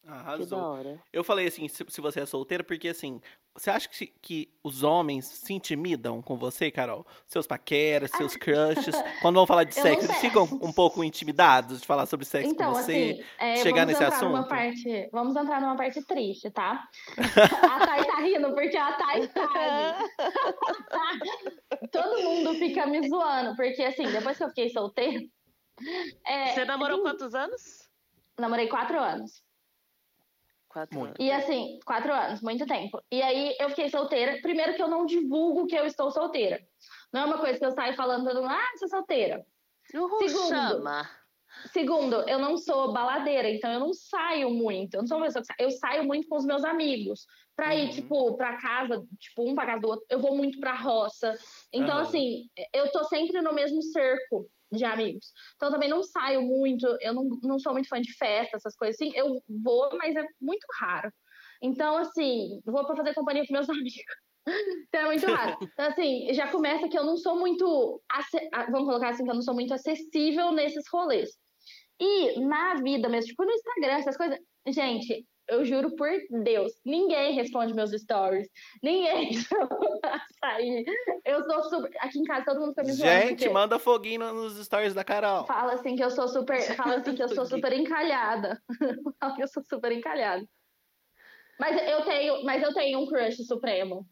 Que da Arrasou. hora. Eu falei assim, se, se você é solteira, porque assim, você acha que, que os homens se intimidam com você, Carol? Seus paqueras, seus crushes, quando vão falar de Eu sexo, eles ficam um pouco intimidados de falar sobre sexo Então, com você? assim, é, chegar vamos nesse entrar numa assunto? parte. Vamos entrar numa parte triste, tá? a Thay tá rindo porque a Thay sabe. Todo mundo fica me zoando, porque assim, depois que eu fiquei solteira. é, Você namorou quantos anos? Namorei quatro anos. Quatro Muito. anos. E assim, quatro anos, muito tempo. E aí eu fiquei solteira. Primeiro que eu não divulgo que eu estou solteira. Não é uma coisa que eu saio falando todo mundo, ah, sou solteira. Uhul, Segundo. chama. Segundo, eu não sou baladeira, então eu não saio muito. Eu não sou uma pessoa que sai. Eu saio muito com os meus amigos. Pra ir, Uhum. tipo, pra casa, tipo, um pra casa do outro. Eu vou muito pra roça. Então, Aham. assim, eu tô sempre no mesmo cerco de amigos. Então, eu também não saio muito. Eu não, não sou muito fã de festa, essas coisas assim. Eu vou, mas é muito raro. Então, assim, vou pra fazer companhia com meus amigos. Então é muito raro. Então, assim, já começa que eu não sou muito. Vamos colocar assim, que eu não sou muito acessível nesses rolês. E na vida mesmo, tipo no Instagram, essas coisas. Gente, eu juro por Deus, ninguém responde meus stories. Ninguém sair. Eu sou super. Aqui em casa todo mundo fica me zoando. Gente, manda foguinho nos stories da Carol. Fala assim que eu sou super. Fala assim que eu sou super encalhada. Fala que eu sou super encalhada. Mas eu tenho, mas eu tenho um crush supremo.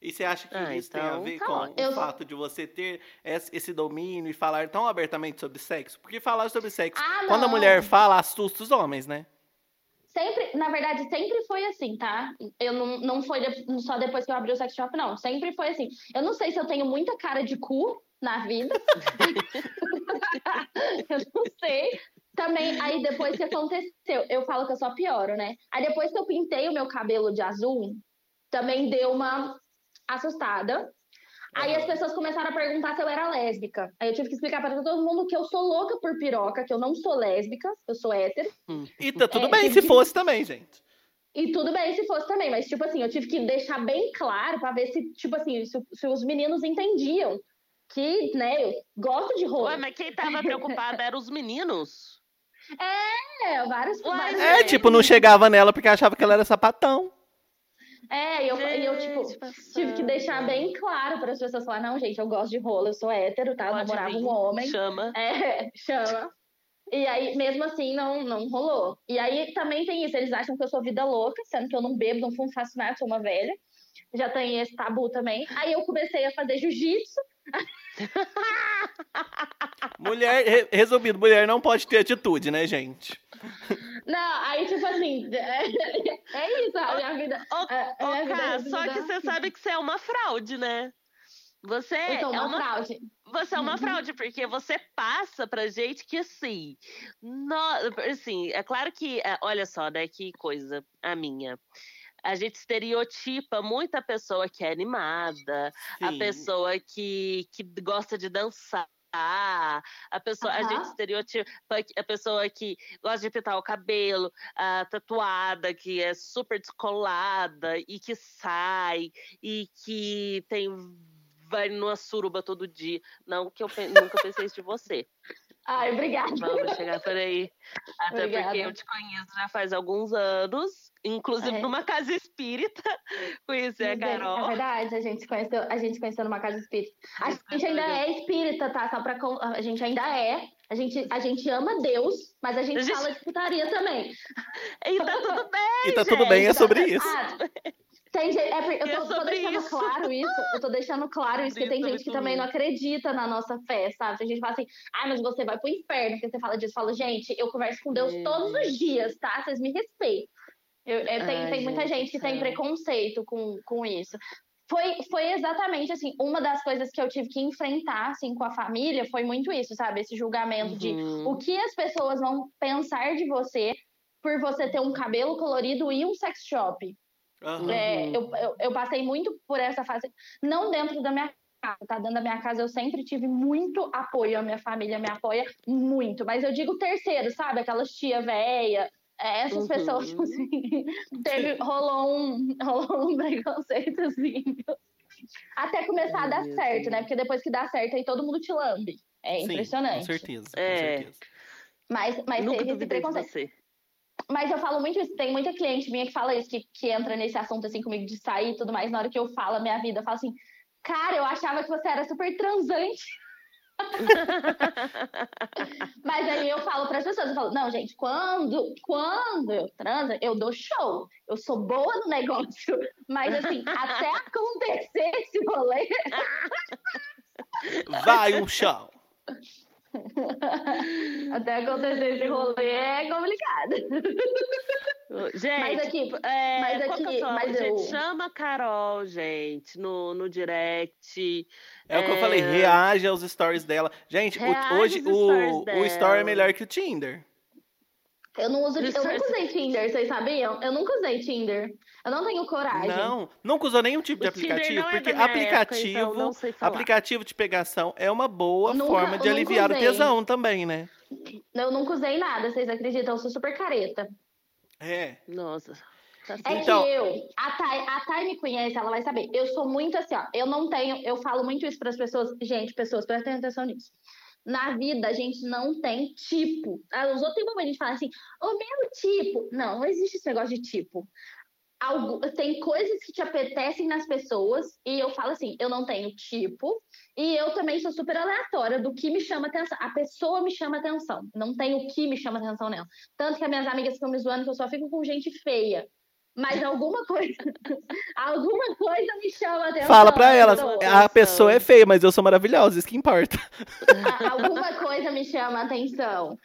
E você acha que Ah, isso tem a então ver tá com ótimo. o Eu- fato de você ter esse domínio e falar tão abertamente sobre sexo? Porque falar sobre sexo, Ah, quando a mulher fala, assusta os homens, né? Sempre, na verdade, sempre foi assim, tá? Eu não, não foi só depois que eu abri o sex shop, não. Sempre foi assim. Eu não sei se eu tenho muita cara de cu na vida. eu não sei. Também, aí depois que aconteceu, eu falo que eu só pioro, né? Aí depois que eu pintei o meu cabelo de azul, também deu uma assustada. Aí as pessoas começaram a perguntar se eu era lésbica. Aí eu tive que explicar pra todo mundo que eu sou louca por piroca, que eu não sou lésbica, eu sou hétero. E tá tudo É, bem se que- fosse também, gente. E tudo bem se fosse também, mas, tipo assim, eu tive que deixar bem claro pra ver se, tipo assim, se, se os meninos entendiam que, né, eu gosto de rola. Ué, mas quem tava preocupada eram os meninos. É, vários, Ué, vários É, tipo, não chegava nela porque achava que ela era sapatão. É, e eu, e eu, tipo, Gente, tive que deixar bem claro para as pessoas falar, não, gente, eu gosto de rola, eu sou hétero, tá? Eu Pode namorava vir, um homem. Chama. É, chama. E aí, mesmo assim, não, não rolou. E aí também tem isso, eles acham que eu sou vida louca, sendo que eu não bebo, não fumo, faço nada, sou uma velha. Já tem esse tabu também. Aí eu comecei a fazer jiu-jitsu. Mulher, re- resumindo, mulher não pode ter atitude, né, gente? Não, aí tipo assim, é, é isso, a minha vida. Ô, a- a ô, minha vida Cá, resumida só que você sabe que você é uma fraude, né? Você Eu sou é uma uma fraude. Você é uma Uhum. fraude, porque você passa pra gente que assim. No, assim, é claro que. é, Olha só, né? Que coisa a minha. A gente estereotipa muita pessoa que é animada, a Sim. pessoa que, que gosta de dançar. A pessoa, a gente estereotipa a pessoa que gosta de pintar o cabelo, a tatuada, que é super descolada e que sai e que tem vai numa suruba todo dia. Não que eu pe- nunca pensei isso de você. Ai, obrigada. Vamos chegar por aí. Até Obrigada. porque eu te conheço já faz alguns anos, inclusive É. numa casa espírita. Conheci a É Carol. É verdade, a gente se conheceu, a gente se conheceu numa casa espírita. A gente ainda é espírita, tá? Só pra, con- a gente ainda é. A gente, a gente ama Deus, mas a gente, A gente- fala de putaria também. E tá tudo bem. E tá tudo bem, é Gente, sobre isso. Ah, tem gente, é eu E é tô, tô deixando isso. claro isso. Eu tô deixando claro isso, que tem é gente que também não acredita na nossa fé, sabe? Tem gente que fala assim, ah, mas você vai pro inferno, porque você fala disso. Eu falo, gente, eu converso com Deus Meu todos os dias, tá? Vocês me respeitam. Eu, eu- tem, Ai, tem muita gente que tem preconceito com, com isso. Foi, foi exatamente assim, uma das coisas que eu tive que enfrentar assim, com a família foi muito isso, sabe? Esse julgamento de Uhum. o que as pessoas vão pensar de você. por você ter um cabelo colorido e um sex shop. Aham. É, eu, eu, eu passei muito por essa fase, não dentro da minha casa, tá? Dentro da minha casa eu sempre tive muito apoio, a minha família me apoia muito, mas eu digo terceiro, sabe? Aquelas tia véia, é, essas Uhum. pessoas, assim, teve, rolou um, rolou um preconceitozinho. Até começar a dar Meu certo, Deus. né? Porque depois que dá certo, aí todo mundo te lambe. É Sim, impressionante. Com certeza, com É. certeza. Mas, mas Nunca teve esse preconceito. Mas eu falo muito isso, tem muita cliente minha que fala isso, que, que entra nesse assunto assim comigo de sair e tudo mais, na hora que eu falo a minha vida, eu falo assim, cara, eu achava que você era super transante. Mas aí eu falo para as pessoas, eu falo, não, gente, quando, quando eu transo, eu dou show. Eu sou boa no negócio. Mas assim, até acontecer esse rolê, Vai um chão. até acontecer esse rolê é complicado. Gente, Mas aqui, é, mas aqui- é o mas gente, eu- chama a Carol, gente, no, no direct. É o que eu É. falei, reage aos stories dela. Gente, o- hoje aos stories o, o story é dela. melhor que o Tinder. Eu não uso, eu nunca usei Tinder, vocês sabiam? Eu nunca usei Tinder. Eu não tenho coragem. Não, nunca usou nenhum tipo de O Tinder aplicativo, não é porque minha aplicativo, época, então aplicativo de pegação é uma boa Nunca- forma de aliviar o usei. tesão também, né? Eu nunca usei nada, vocês acreditam? Eu sou super careta. É. Nossa. Tá É. Então- que eu, a Thay, a Thay me conhece, ela vai saber. Eu sou muito assim, ó. Eu não tenho, eu falo muito isso para as pessoas. Gente, pessoas, prestem atenção nisso. Na vida, a gente não tem tipo. Ah, Os outros têm mania de falar assim, o meu tipo. Não, não existe esse negócio de tipo. Algu- tem coisas que te apetecem nas pessoas, e eu falo assim, eu não tenho tipo, e eu também sou super aleatória do que me chama atenção. A pessoa me chama atenção, não tem o que me chama atenção nela. Tanto que as minhas amigas ficam me zoando que eu só fico com gente feia. Mas alguma coisa, alguma coisa me chama atenção. Fala pra elas, a pessoa é feia, mas eu sou maravilhosa, isso que importa. Alguma coisa me chama atenção.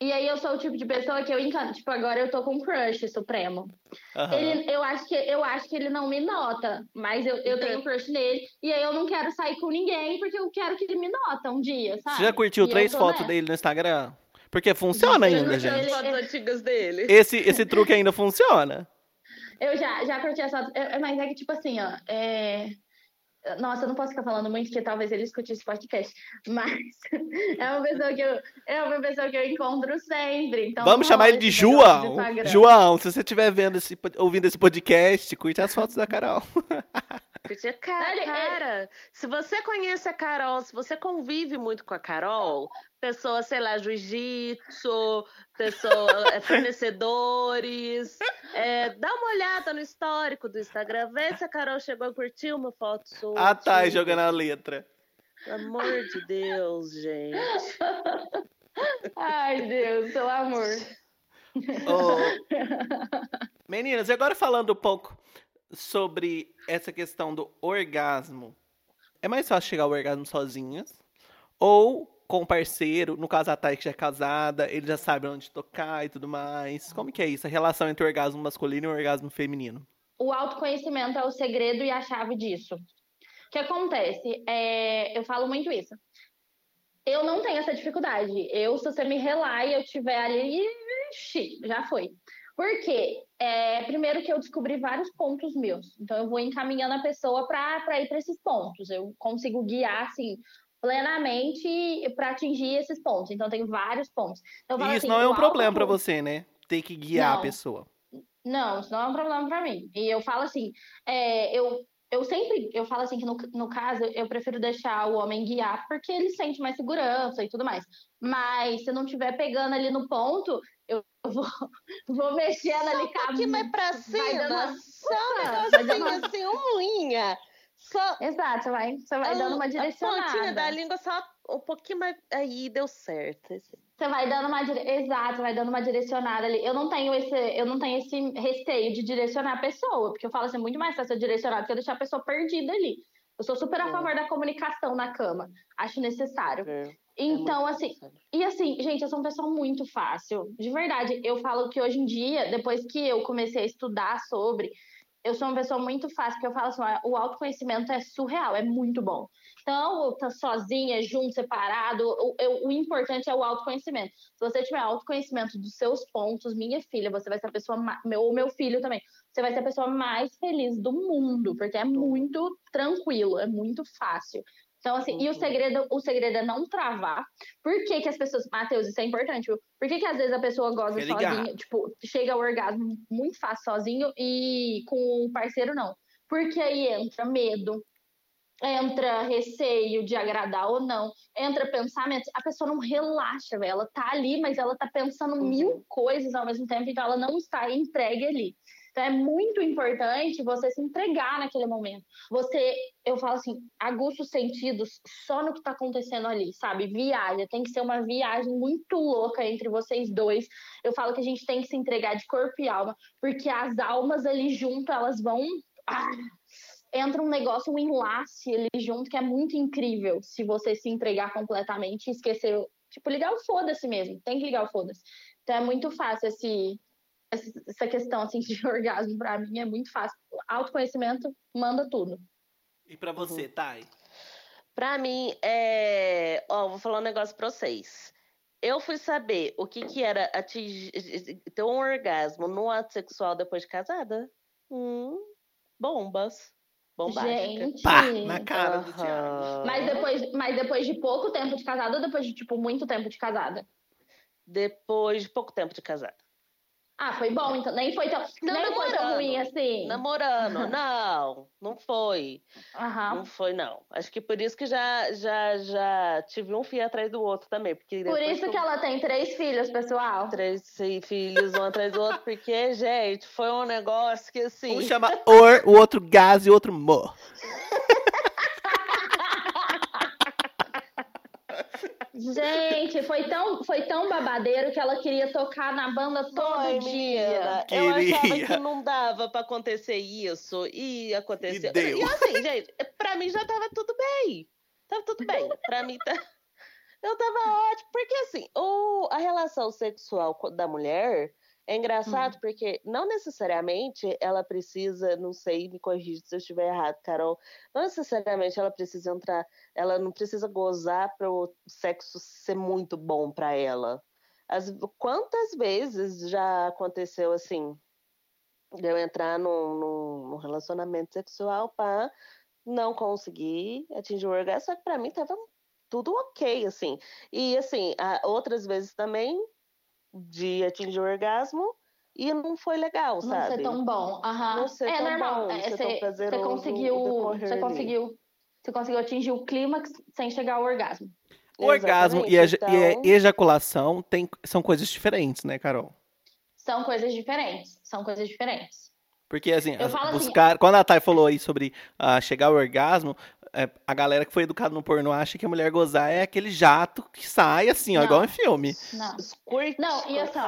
E aí eu sou o tipo de pessoa que eu encanto. Tipo, agora eu tô com um crush supremo. Aham. Ele, eu, acho que, eu acho que ele não me nota, mas eu, eu tenho crush nele. E aí eu não quero sair com ninguém, porque eu quero que ele me nota um dia, sabe? Você já curtiu E três fotos nessa. dele no Instagram? Porque funciona ainda, gente. ele- fotos antigas dele. Esse, esse truque ainda funciona. Eu já, já curti essa. É- Mas é que, tipo assim, ó. É... Nossa, eu não posso ficar falando muito, porque talvez ele escute esse podcast. Mas é uma pessoa que eu, é uma pessoa que eu encontro sempre. Então Vamos chamar ele de João. João, se você estiver vendo esse, ouvindo esse podcast, curte as fotos da Carol. Porque, cara, ele- cara, se você conhece a Carol, se você convive muito com a Carol, pessoa, sei lá, jiu-jitsu, pessoa, é, fornecedores, é, dá uma olhada no histórico do Instagram, vê se a Carol chegou a curtir uma foto sua. Ah, tá, jogando a letra. Pelo amor de Deus, gente. Ai, Deus, pelo amor. Ô, Meninas, e agora falando um pouco sobre essa questão do orgasmo. É mais fácil chegar ao orgasmo sozinhas? Ou com o parceiro, no caso a Thay que já é casada, ele já sabe onde tocar e tudo mais. Como que é isso? A relação entre o orgasmo masculino e o orgasmo feminino? o autoconhecimento é o segredo e a chave disso. O que acontece? É, eu falo muito isso. Eu não tenho essa dificuldade. Eu, se você me relar e eu tiver ali, ixi, já foi. Por quê? É, primeiro que eu descobri vários pontos meus. Então eu vou encaminhando a pessoa para ir para esses pontos. Eu consigo guiar assim plenamente para atingir esses pontos. Então tem vários pontos. Então, E isso assim, não é um problema autocon- você, né? Ter que guiar a Não. pessoa. não, isso não é um problema pra mim. E eu falo assim, é, eu, eu sempre, eu falo assim que no, no caso, eu prefiro deixar o homem guiar, porque ele sente mais segurança e tudo mais. Mas se não tiver pegando ali no ponto, eu vou, vou mexendo ali com a Um pouquinho mais pra cima, uma- só um negocinho uma- assim, uma unha. Só Exato, você vai, você vai dando uma a pontinha da direcionada. língua só um pouquinho mais. Aí deu certo. Você vai dando uma dire... exato, vai dando uma direcionada ali. Eu não tenho esse, eu não tenho esse receio de direcionar a pessoa, porque eu falo assim, é muito mais fácil eu direcionar do que eu deixar a pessoa perdida ali. Eu sou super a É. favor da comunicação na cama. Acho necessário. É, Então, assim, e assim, gente, eu sou uma pessoa muito fácil. De verdade, eu falo que hoje em dia, depois que eu comecei a estudar sobre, eu sou uma pessoa muito fácil, porque eu falo assim, o autoconhecimento é surreal, é muito bom. Então, tá sozinha, junto, separado, o, o, o, importante é o autoconhecimento. Se você tiver autoconhecimento dos seus pontos, minha filha, você vai ser a pessoa, meu, ou meu filho também, você vai ser a pessoa mais feliz do mundo, porque é muito tranquilo, é muito fácil. Então, assim, uhum. e o segredo, o segredo é não travar. Por que, que as pessoas. Matheus, isso é importante, viu? Por que, que às vezes a pessoa goza sozinha, tipo, chega ao orgasmo muito fácil sozinho e com o parceiro não? Porque aí entra medo, entra receio de agradar ou não, entra pensamento, a pessoa não relaxa, velho. Ela tá ali, mas ela tá pensando uhum. mil coisas ao mesmo tempo, então ela não está entregue ali. Então é muito importante você se entregar naquele momento. Você, eu falo assim, aguça os sentidos só no que está acontecendo ali, sabe? Viaja, tem que ser uma viagem muito louca entre vocês dois. Eu falo que a gente tem que se entregar de corpo e alma, porque as almas ali junto, elas vão. Ah, entra um negócio, um enlace ali junto que é muito incrível se você se entregar completamente e esquecer. Tipo, ligar o foda-se mesmo. Tem que ligar o foda-se. Então é muito fácil esse, essa questão assim de orgasmo para mim é muito fácil. Autoconhecimento manda tudo. E para você, uhum. Thay? Para mim é, ó, vou falar um negócio para vocês. Eu fui saber o que que era atingir, ter um orgasmo no ato sexual depois de casada. Hum, bombas. Gente, Pá, na cara uhum. do Thiago. Mas depois, mas depois de pouco tempo de casada ou depois de tipo muito tempo de casada? Depois de pouco tempo de casada. Ah, foi bom, então. Nem foi tão, não, nem foi tão ruim assim. Namorando, não, não foi. Uhum. Não foi, não. Acho que por isso que já, já, já tive um filho atrás do outro também. Porque por isso que ela tem três filhos, pessoal. Três filhos, um atrás do outro, porque, gente, foi um negócio que assim. Um chama Or, o outro Gás e o outro Mo. Gente, foi tão, foi tão babadeiro que ela queria tocar na banda todo Foi, dia. Eu achava que não dava pra acontecer isso. E aconteceu. E, deu. e assim, gente, pra mim já tava tudo bem. Tava tudo bem. Pra mim tá. Eu tava ótimo. Porque assim, o, a relação sexual da mulher é engraçado hum. porque não necessariamente ela precisa, não sei, me corrija se eu estiver errado, Carol, não necessariamente ela precisa entrar, ela não precisa gozar para o sexo ser muito bom para ela. As, quantas vezes já aconteceu assim, de eu entrar num, num, relacionamento sexual para não conseguir atingir o orgasmo, só que para mim tava tudo ok, assim. E assim, outras vezes também de atingir o orgasmo e não foi legal, não sabe? Não ser tão bom. Uhum. Não ser é tão normal. bom, é, você, você conseguiu, você conseguiu, você conseguiu atingir o clímax sem chegar ao orgasmo. O orgasmo e a, então... e a, ejaculação tem, são coisas diferentes, né, Carol? São coisas diferentes. São coisas diferentes. Porque, assim, assim buscar. Assim, quando a Thay falou aí sobre uh, chegar ao orgasmo, é, a galera que foi educada no pornô acha que a mulher gozar é aquele jato que sai assim, ó, igual em filme. Não. Squirt. Não, e assim.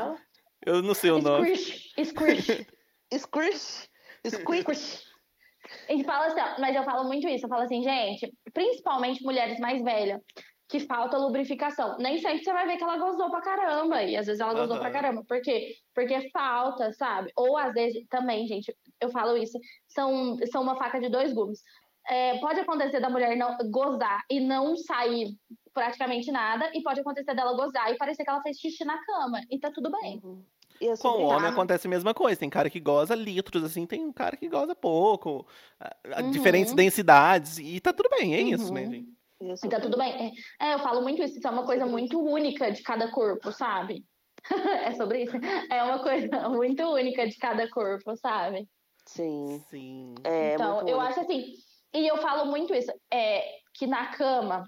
Eu não sei o nome. Squirt. Squirt. Squirt. A gente fala assim, mas eu falo muito isso. Eu falo assim, gente, principalmente mulheres mais velhas, que falta lubrificação. Nem sempre você vai ver que ela gozou pra caramba. E às vezes ela gozou uhum. pra caramba. Por quê? Porque falta, sabe? Ou às vezes, também, gente, eu falo isso, são, são uma faca de dois gumes é, pode acontecer da mulher não gozar e não sair praticamente nada, e pode acontecer dela gozar e parecer que ela fez xixi na cama, e tá tudo bem. Uhum. Com o homem acontece a mesma coisa. Tem cara que goza litros, assim, tem um cara que goza pouco. Uhum. Diferentes densidades. E tá tudo bem, é uhum. isso, né, gente? E tá tudo bem. É, eu falo muito isso, isso é uma coisa muito única de cada corpo, sabe? é sobre isso? É uma coisa muito única de cada corpo, sabe? Sim. Sim. É, então, eu acho assim, e eu falo muito isso, é, que na cama,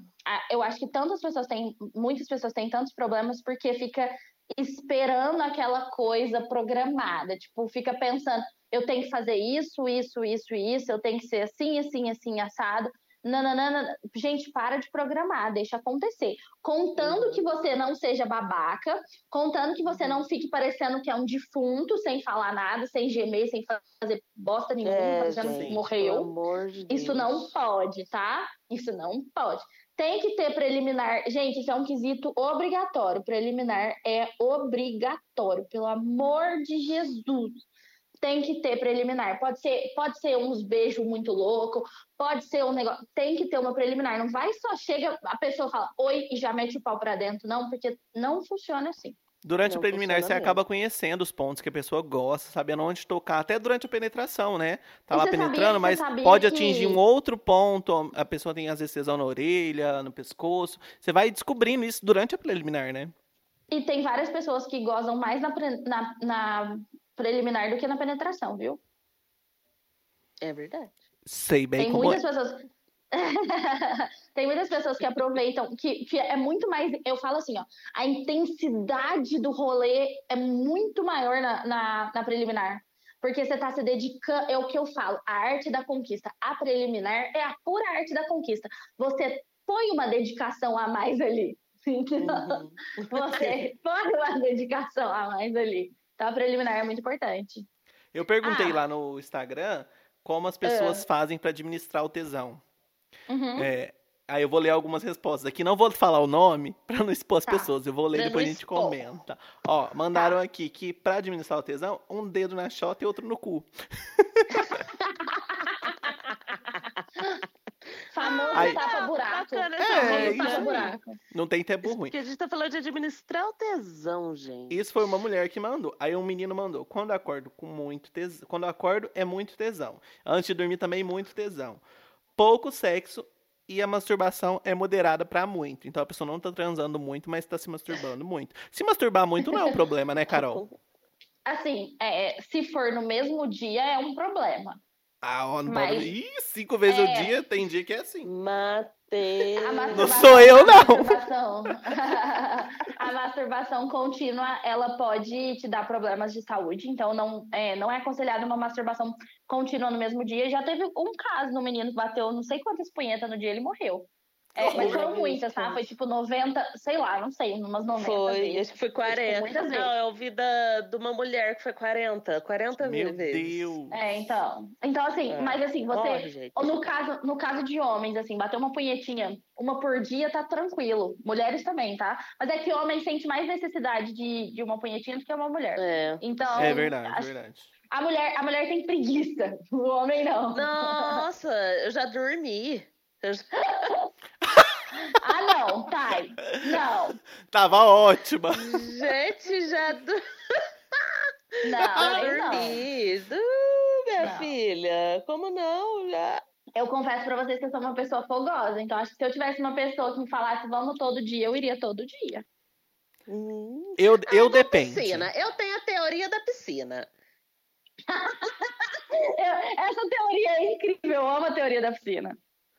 eu acho que tantas pessoas têm, muitas pessoas têm tantos problemas porque fica esperando aquela coisa programada, tipo, fica pensando, eu tenho que fazer isso, isso, isso, isso, eu tenho que ser assim, assim, assim, assado. Nananana. Gente, para de programar, deixa acontecer. Contando que você não seja babaca, contando que você não fique parecendo que é um defunto, sem falar nada, sem gemer, sem fazer bosta nenhuma, é, parecendo que morreu. De Isso não pode, tá? Isso não pode. Tem que ter preliminar. Gente, isso é um quesito obrigatório. Preliminar é obrigatório, pelo amor de Jesus. Tem que ter preliminar. Pode ser, pode ser uns beijos muito louco, pode ser um negócio. Tem que ter uma preliminar. Não vai só chega a pessoa fala oi e já mete o pau pra dentro, não, porque não funciona assim. Durante Não o preliminar, você funciona acaba conhecendo os pontos que a pessoa gosta, sabendo onde tocar, até durante a penetração, né? Tá E lá penetrando, mas pode que- atingir um outro ponto. A pessoa tem às vezes tesão na orelha, no pescoço. Você vai descobrindo isso durante a preliminar, né? E tem várias pessoas que gozam mais na, na, na preliminar do que na penetração, viu? É verdade. Sei bem Tem como muitas é. pessoas. Tem muitas pessoas que aproveitam, que, que é muito mais. Eu falo assim, ó, a intensidade do rolê é muito maior na, na, na preliminar. Porque você tá se dedicando, é o que eu falo, a arte da conquista. A preliminar é a pura arte da conquista. Você põe uma dedicação a mais ali. Uhum. Você põe uma dedicação a mais ali. Então a preliminar é muito importante. Eu perguntei Ah. lá no Instagram como as pessoas fazem pra administrar o tesão. Uhum. É, aí eu vou ler algumas respostas aqui. Não vou falar o nome pra não expor as Tá. pessoas. Eu vou ler Pra e depois a gente expor. comenta. Ó, mandaram aqui que pra administrar o tesão, um dedo na xota e outro no cu. Famoso Aí- tapa-buraco. Bacana É, isso tapa-buraco. Não tem tempo ruim. Porque a gente tá falando de administrar o tesão, gente. Isso foi uma mulher que mandou. Aí um menino mandou. Quando eu acordo com muito tesão. Quando eu acordo é muito tesão. Antes de dormir também muito tesão. Pouco sexo e a masturbação é moderada pra muito. Então a pessoa não tá transando muito, mas tá se masturbando muito. Se masturbar muito não é um problema, né, Carol? Assim, é, se for no mesmo dia, é um problema. Ah, ó, não Mas- pode... Ih, cinco vezes É. ao dia, tem dia que é assim. Matei. A Não masturbação- sou eu, a não. masturbação- a masturbação contínua, ela pode te dar problemas de saúde. Então, não é, não é aconselhado uma masturbação contínua no mesmo dia. Já teve um caso no menino que bateu não sei quantas punhetas no dia, ele morreu. É, mas foram muitas, tá? Foi tipo 90, sei lá, não sei, umas 90 Foi, vezes. acho que foi 40. muitas vezes. Não, eu ouvi da, de uma mulher que foi 40. 40 Meu vezes. Deus. É, então. Então, assim, É. mas assim, você. Morre, no caso, no caso de homens, assim, bater uma punhetinha uma por dia tá tranquilo. Mulheres também, tá? Mas é que homem sente mais necessidade de, de uma punhetinha do que uma mulher. É. Então, É verdade, a, verdade. a mulher, a mulher tem preguiça, o homem não. Nossa, eu já dormi. Eu já- Ah, não, Thay. Não, Tava ótima. Gente, já, do... não, já aí não. dormi. Du, minha Não. filha, como não? Já. Eu confesso pra vocês que eu sou uma pessoa fogosa. Então, acho que se eu tivesse uma pessoa que me falasse vamos todo dia, eu iria todo dia. Hum. Eu, Ah, eu da depende. Piscina. Eu tenho a teoria da piscina. Eu- essa teoria é incrível, eu amo a teoria da piscina.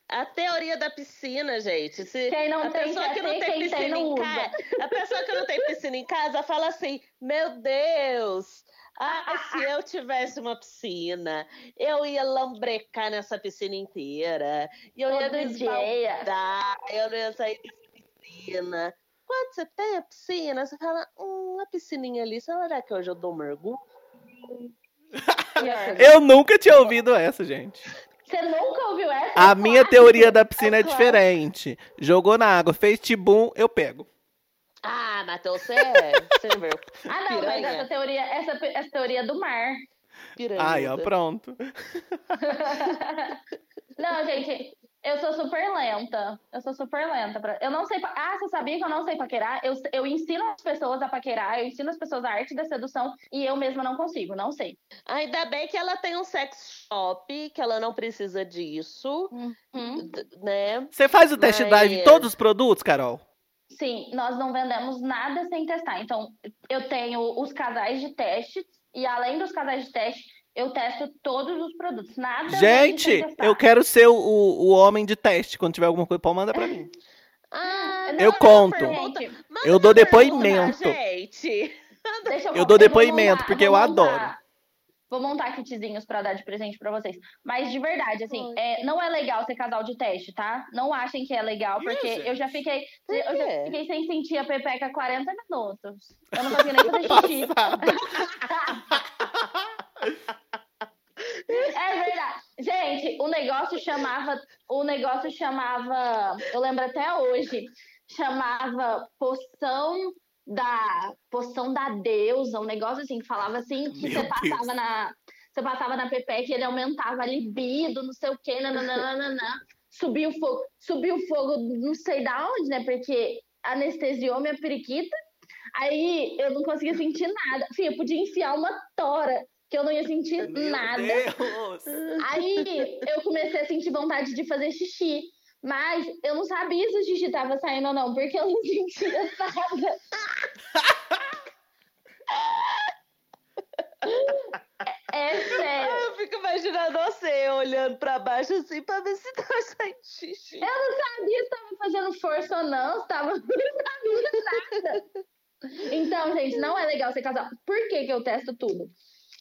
A teoria da piscina, gente. Se Quem não a tem pessoa que não tem tem piscina não em casa, a pessoa que não tem piscina em casa fala assim: "Meu Deus, ah, se eu tivesse uma piscina, eu ia lambrecar nessa piscina inteira. E eu ia Todo me dia. esbaldar, eu não ia sair dessa piscina." Quando você tem a piscina, você fala, hum, a piscininha ali, será que hoje eu dou um mergulho? Eu nunca tinha ouvido essa, gente. Você nunca ouviu essa? A minha teoria da piscina é Claro. diferente. Jogou na água, fez tibum, eu pego. Ah, Matheus, você é sem vergonha. Ah, não, mas Piranha. essa teoria, essa, essa teoria do mar. Piranha. Aí, ó, pronto. não, gente, eu sou super lenta. Eu sou super lenta. Pra... Eu não sei. pa- Ah, você sabia que eu não sei paquerar? Eu, eu ensino as pessoas a paquerar, eu ensino as pessoas a arte da sedução e eu mesma não consigo, não sei. Ainda bem que ela tem um sex shop, que ela não precisa disso, Uhum. né? Você faz o test Mas- drive em todos os produtos, Carol? Sim, nós não vendemos nada sem testar. Então, eu tenho os casais de teste e além dos casais de teste, eu testo todos os produtos. Nada Gente, eu quero ser o, o, homem de teste. Quando tiver alguma coisa, pode mandar pra mim. Ah, Eu não, conto. Eu dou depoimento. Gente. deixa eu, Eu dou depoimento, montar- porque eu montar- adoro. Vou montar kitzinhos pra dar de presente pra vocês. Mas de verdade, assim, é, não é legal ser casal de teste, tá? Não achem que é legal, porque gente. eu já fiquei. Eu já fiquei sem sentir a pepeca 40 minutos. Eu não conseguia nem fazer xixi. É verdade. Gente, o negócio chamava. O negócio chamava. Eu lembro até hoje. Chamava poção da poção da deusa, um negócio assim, que falava assim, que Meu você passava Deus. na. Você passava na Pepe que ele aumentava a libido, não sei o quê, nananana. Subiu o fogo, subiu o fogo, não sei da onde, né? Porque anestesiou minha periquita. Aí eu não conseguia sentir nada. Enfim, eu podia enfiar uma tora, que eu não ia sentir Meu nada. Deus! Aí eu comecei a sentir vontade de fazer xixi. Mas eu não sabia se o xixi tava saindo ou não, porque eu não sentia nada. É, é sério. Eu fico imaginando você olhando pra baixo assim pra ver se tá saindo xixi. Eu não sabia se tava fazendo força ou não, se tava. Não sabia nada. Então, gente, não é legal ser casal. Por que, que eu testo tudo?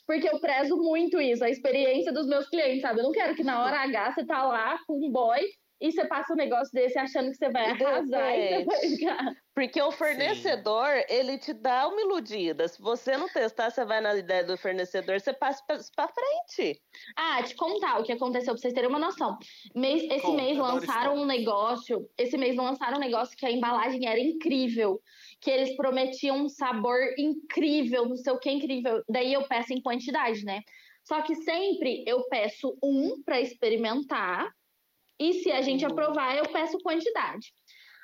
Porque eu prezo muito isso, a experiência dos meus clientes, sabe? Eu não quero que na hora H você tá lá com um boy e você passa um negócio desse achando que você vai E arrasar e você vai. Porque o fornecedor, ele te dá uma iludida. Se você não testar, você vai na ideia do fornecedor, você passa pra, pra frente. Ah, te contar o que aconteceu pra vocês terem uma noção. Mês, esse Conta, mês lançaram um negócio. Esse mês lançaram um negócio que a embalagem era incrível. Que eles prometiam um sabor incrível, não sei o que incrível. Daí eu peço em quantidade, né? Só que sempre eu peço um pra experimentar. E se a gente aprovar, eu peço quantidade.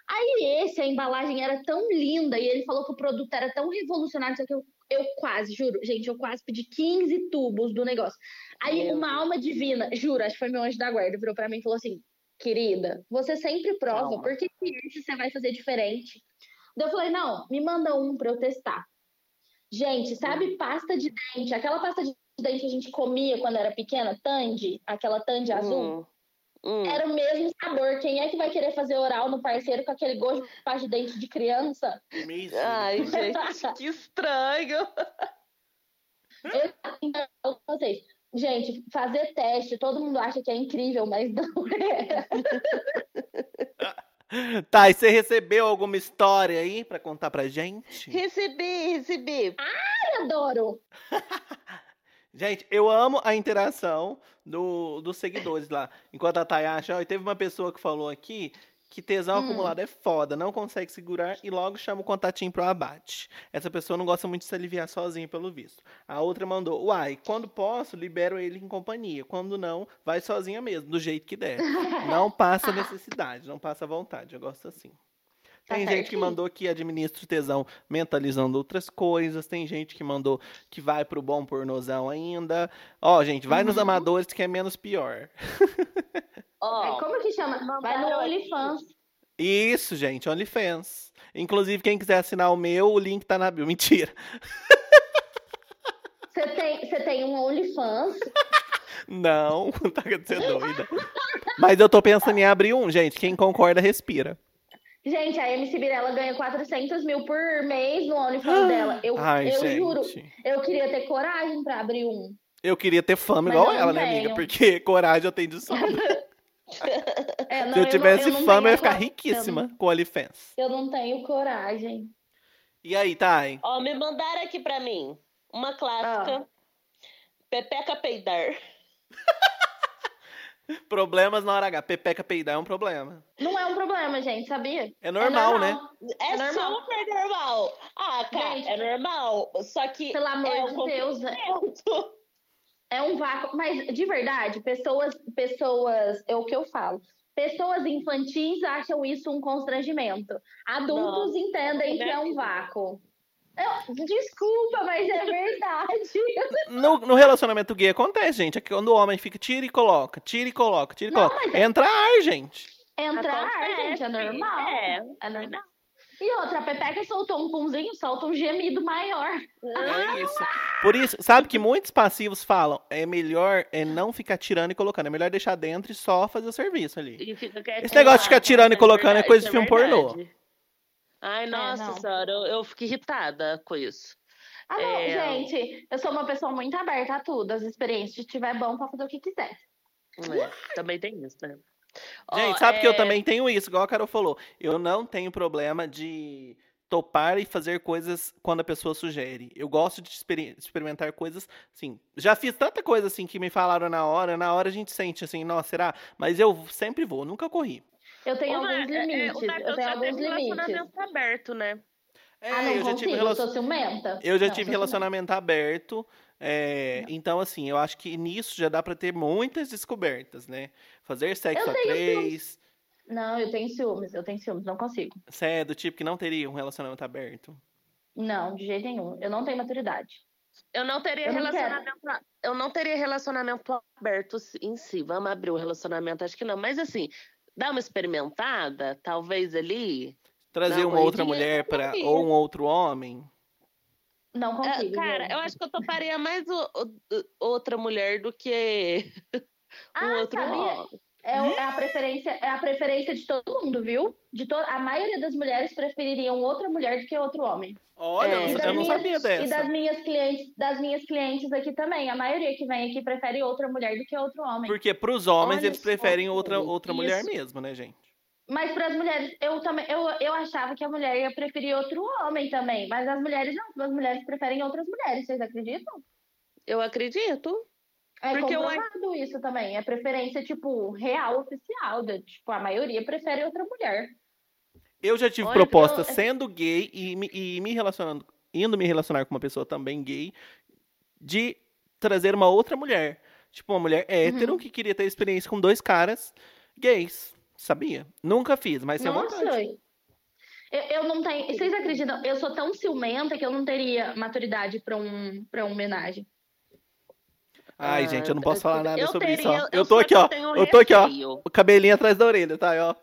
Aí esse, a embalagem era tão linda e ele falou que o produto era tão revolucionário, só que eu, eu quase, juro, gente, eu quase pedi 15 tubos do negócio. Aí Meu uma Deus. alma divina, juro, acho que foi meu anjo da guarda, virou pra mim e falou assim: querida, você sempre prova, Calma. por que que esse você vai fazer diferente? Daí eu falei: não, me manda um pra eu testar. Gente, sabe pasta de dente? Aquela pasta de dente que a gente comia quando era pequena, Tandy, aquela Tandy azul? Hum, hum. Era o mesmo sabor. Quem é que vai querer fazer oral no parceiro com aquele gosto de pasta de dente de criança? Ai, gente, que estranho. Eu, então, eu falo pra vocês, gente, fazer teste, todo mundo acha que é incrível, mas não é. Tá, e você recebeu alguma história aí pra contar pra gente? Recebi, recebi. Eu adoro. Gente, eu amo a interação do, dos seguidores lá. Enquanto a Thay acha, ó, teve uma pessoa que falou aqui que tesão Hum. acumulado é foda, não consegue segurar e logo chama o contatinho pro abate. Essa pessoa não gosta muito de se aliviar sozinha, pelo visto. A outra mandou, uai, quando posso, libero ele em companhia. Quando não, vai sozinha mesmo, do jeito que der. Não passa necessidade, não passa vontade. Eu gosto assim. Tá Tem gente que mandou que administra o tesão mentalizando outras coisas. Tem gente que mandou que vai pro bom pornozão ainda. Ó, gente, vai nos Uhum. amadores que é menos pior. Ó, É, como que chama? Vai no. OnlyFans. Isso, gente, OnlyFans. Inclusive, quem quiser assinar o meu, o link tá na bio. Mentira. Você tem, você tem um OnlyFans. Não, tá querendo ser doida. Mas eu tô pensando em abrir um, gente. Quem concorda, respira. Gente, a MC Birella ganha 400 mil por mês no OnlyFans dela. Eu, Ai, eu gente. juro, eu queria ter coragem pra abrir um. Eu queria ter fama Mas igual ela, né, amiga? Porque coragem eu tenho de sobra. É, não, Se eu não- tivesse não fama, eu ia ficar riquíssima com OnlyFans. Eu não tenho coragem. E aí, Thay? ó, me mandaram aqui pra mim uma clássica. Pepeca peidar. Problemas na hora H. Pepeca peidar é um problema. Não é um problema, gente, sabia? É normal, né? É, É normal. super normal. Ah, cara, Gente. é normal. Só que Pelo amor é de um Deus, é-. É um vácuo, mas de verdade, pessoas, pessoas, é o que eu falo. Pessoas infantis acham isso um constrangimento. Adultos Não, entendem que é um negativo. vácuo. Eu- desculpa, mas é verdade. No, no relacionamento gay acontece, gente. É que quando o homem fica, tira e coloca, tira e coloca, tira e Não, coloca. mas é- Entra ar, gente. Entrar, Acontece, gente, é normal. é. É normal. E outra, a Pepeca soltou um punzinho, solta um gemido maior. É isso. Por isso, sabe que muitos passivos falam, é melhor é não ficar tirando e colocando. É melhor deixar dentro e só fazer o serviço ali. Esse negócio de ficar tirando e É colocando é coisa de isso filme pornô. Ai, nossa não. senhora, eu, eu fico irritada com isso. Ah, não, É. gente, eu sou uma pessoa muito aberta a tudo. As experiências, se tiver bom, pra fazer o que quiser. É, também tem isso, né? Gente, sabe que eu é, também tenho isso, igual a Carol falou. Eu não tenho problema de topar e fazer coisas quando a pessoa sugere. Eu gosto de experi- experimentar coisas, assim. Já fiz tanta coisa assim que me falaram na hora, na hora a gente sente assim, nossa, será? Mas eu sempre vou, nunca corri. Eu tenho Ô, alguns Mar- é, é, limites. eu tenho já alguns limites. relacionamento aberto, né? É, ah, não eu já tive eu relacion... ciumenta. Eu já Não, tive relacionamento aberto. é, então, assim, eu acho que nisso já dá pra ter muitas descobertas, né? Fazer sexo a três. ciúmes. Não, eu tenho ciúmes, eu tenho ciúmes, não consigo. Você é do tipo que não teria um relacionamento aberto? Não, de jeito nenhum. Eu não tenho maturidade. Eu não teria Eu não relacionamento. eu não teria relacionamento aberto em si. Vamos abrir o relacionamento, acho que não. Mas assim, dá uma experimentada, talvez ali. Trazer Não, uma outra mulher para ou um outro homem? Não Ah, consigo. cara, gente. eu acho que eu toparia mais o- o- outra mulher do que Ah, outro sabia? É, é a preferência, é a preferência de todo mundo, viu? De to... A maioria das mulheres prefeririam outra mulher do que outro homem. Olha, É, eu e não- minhas- sabia E dessa. das minhas clientes, das minhas clientes aqui também. A maioria que vem aqui prefere outra mulher do que outro homem. Porque pros homens Olha eles preferem outra, outra mulher isso. mesmo, né, gente? Mas para as mulheres, eu também, eu, eu achava que a mulher ia preferir outro homem também. Mas as mulheres não, as mulheres preferem outras mulheres, vocês acreditam? Eu acredito. É Porque eu- comprovado isso também. É preferência, tipo, real, oficial. de- tipo, a maioria prefere outra mulher. Eu já tive Olha, proposta eu- sendo gay e me, e me relacionando, indo me relacionar com uma pessoa também gay, de trazer uma outra mulher. Tipo, uma mulher hétero Uhum. que queria ter experiência com dois caras gays. Sabia? Nunca fiz, mas tem Nossa, vontade. eu, eu não tenho. Vocês acreditam? Eu sou tão ciumenta que eu não teria maturidade pra um, pra uma homenagem. Ai, Ah, gente, eu não posso eu- falar nada eu sobre isso, teria- ó. Eu só tô aqui, ó. Eu tô aqui, ó. O cabelinho atrás da orelha, tá? Ó.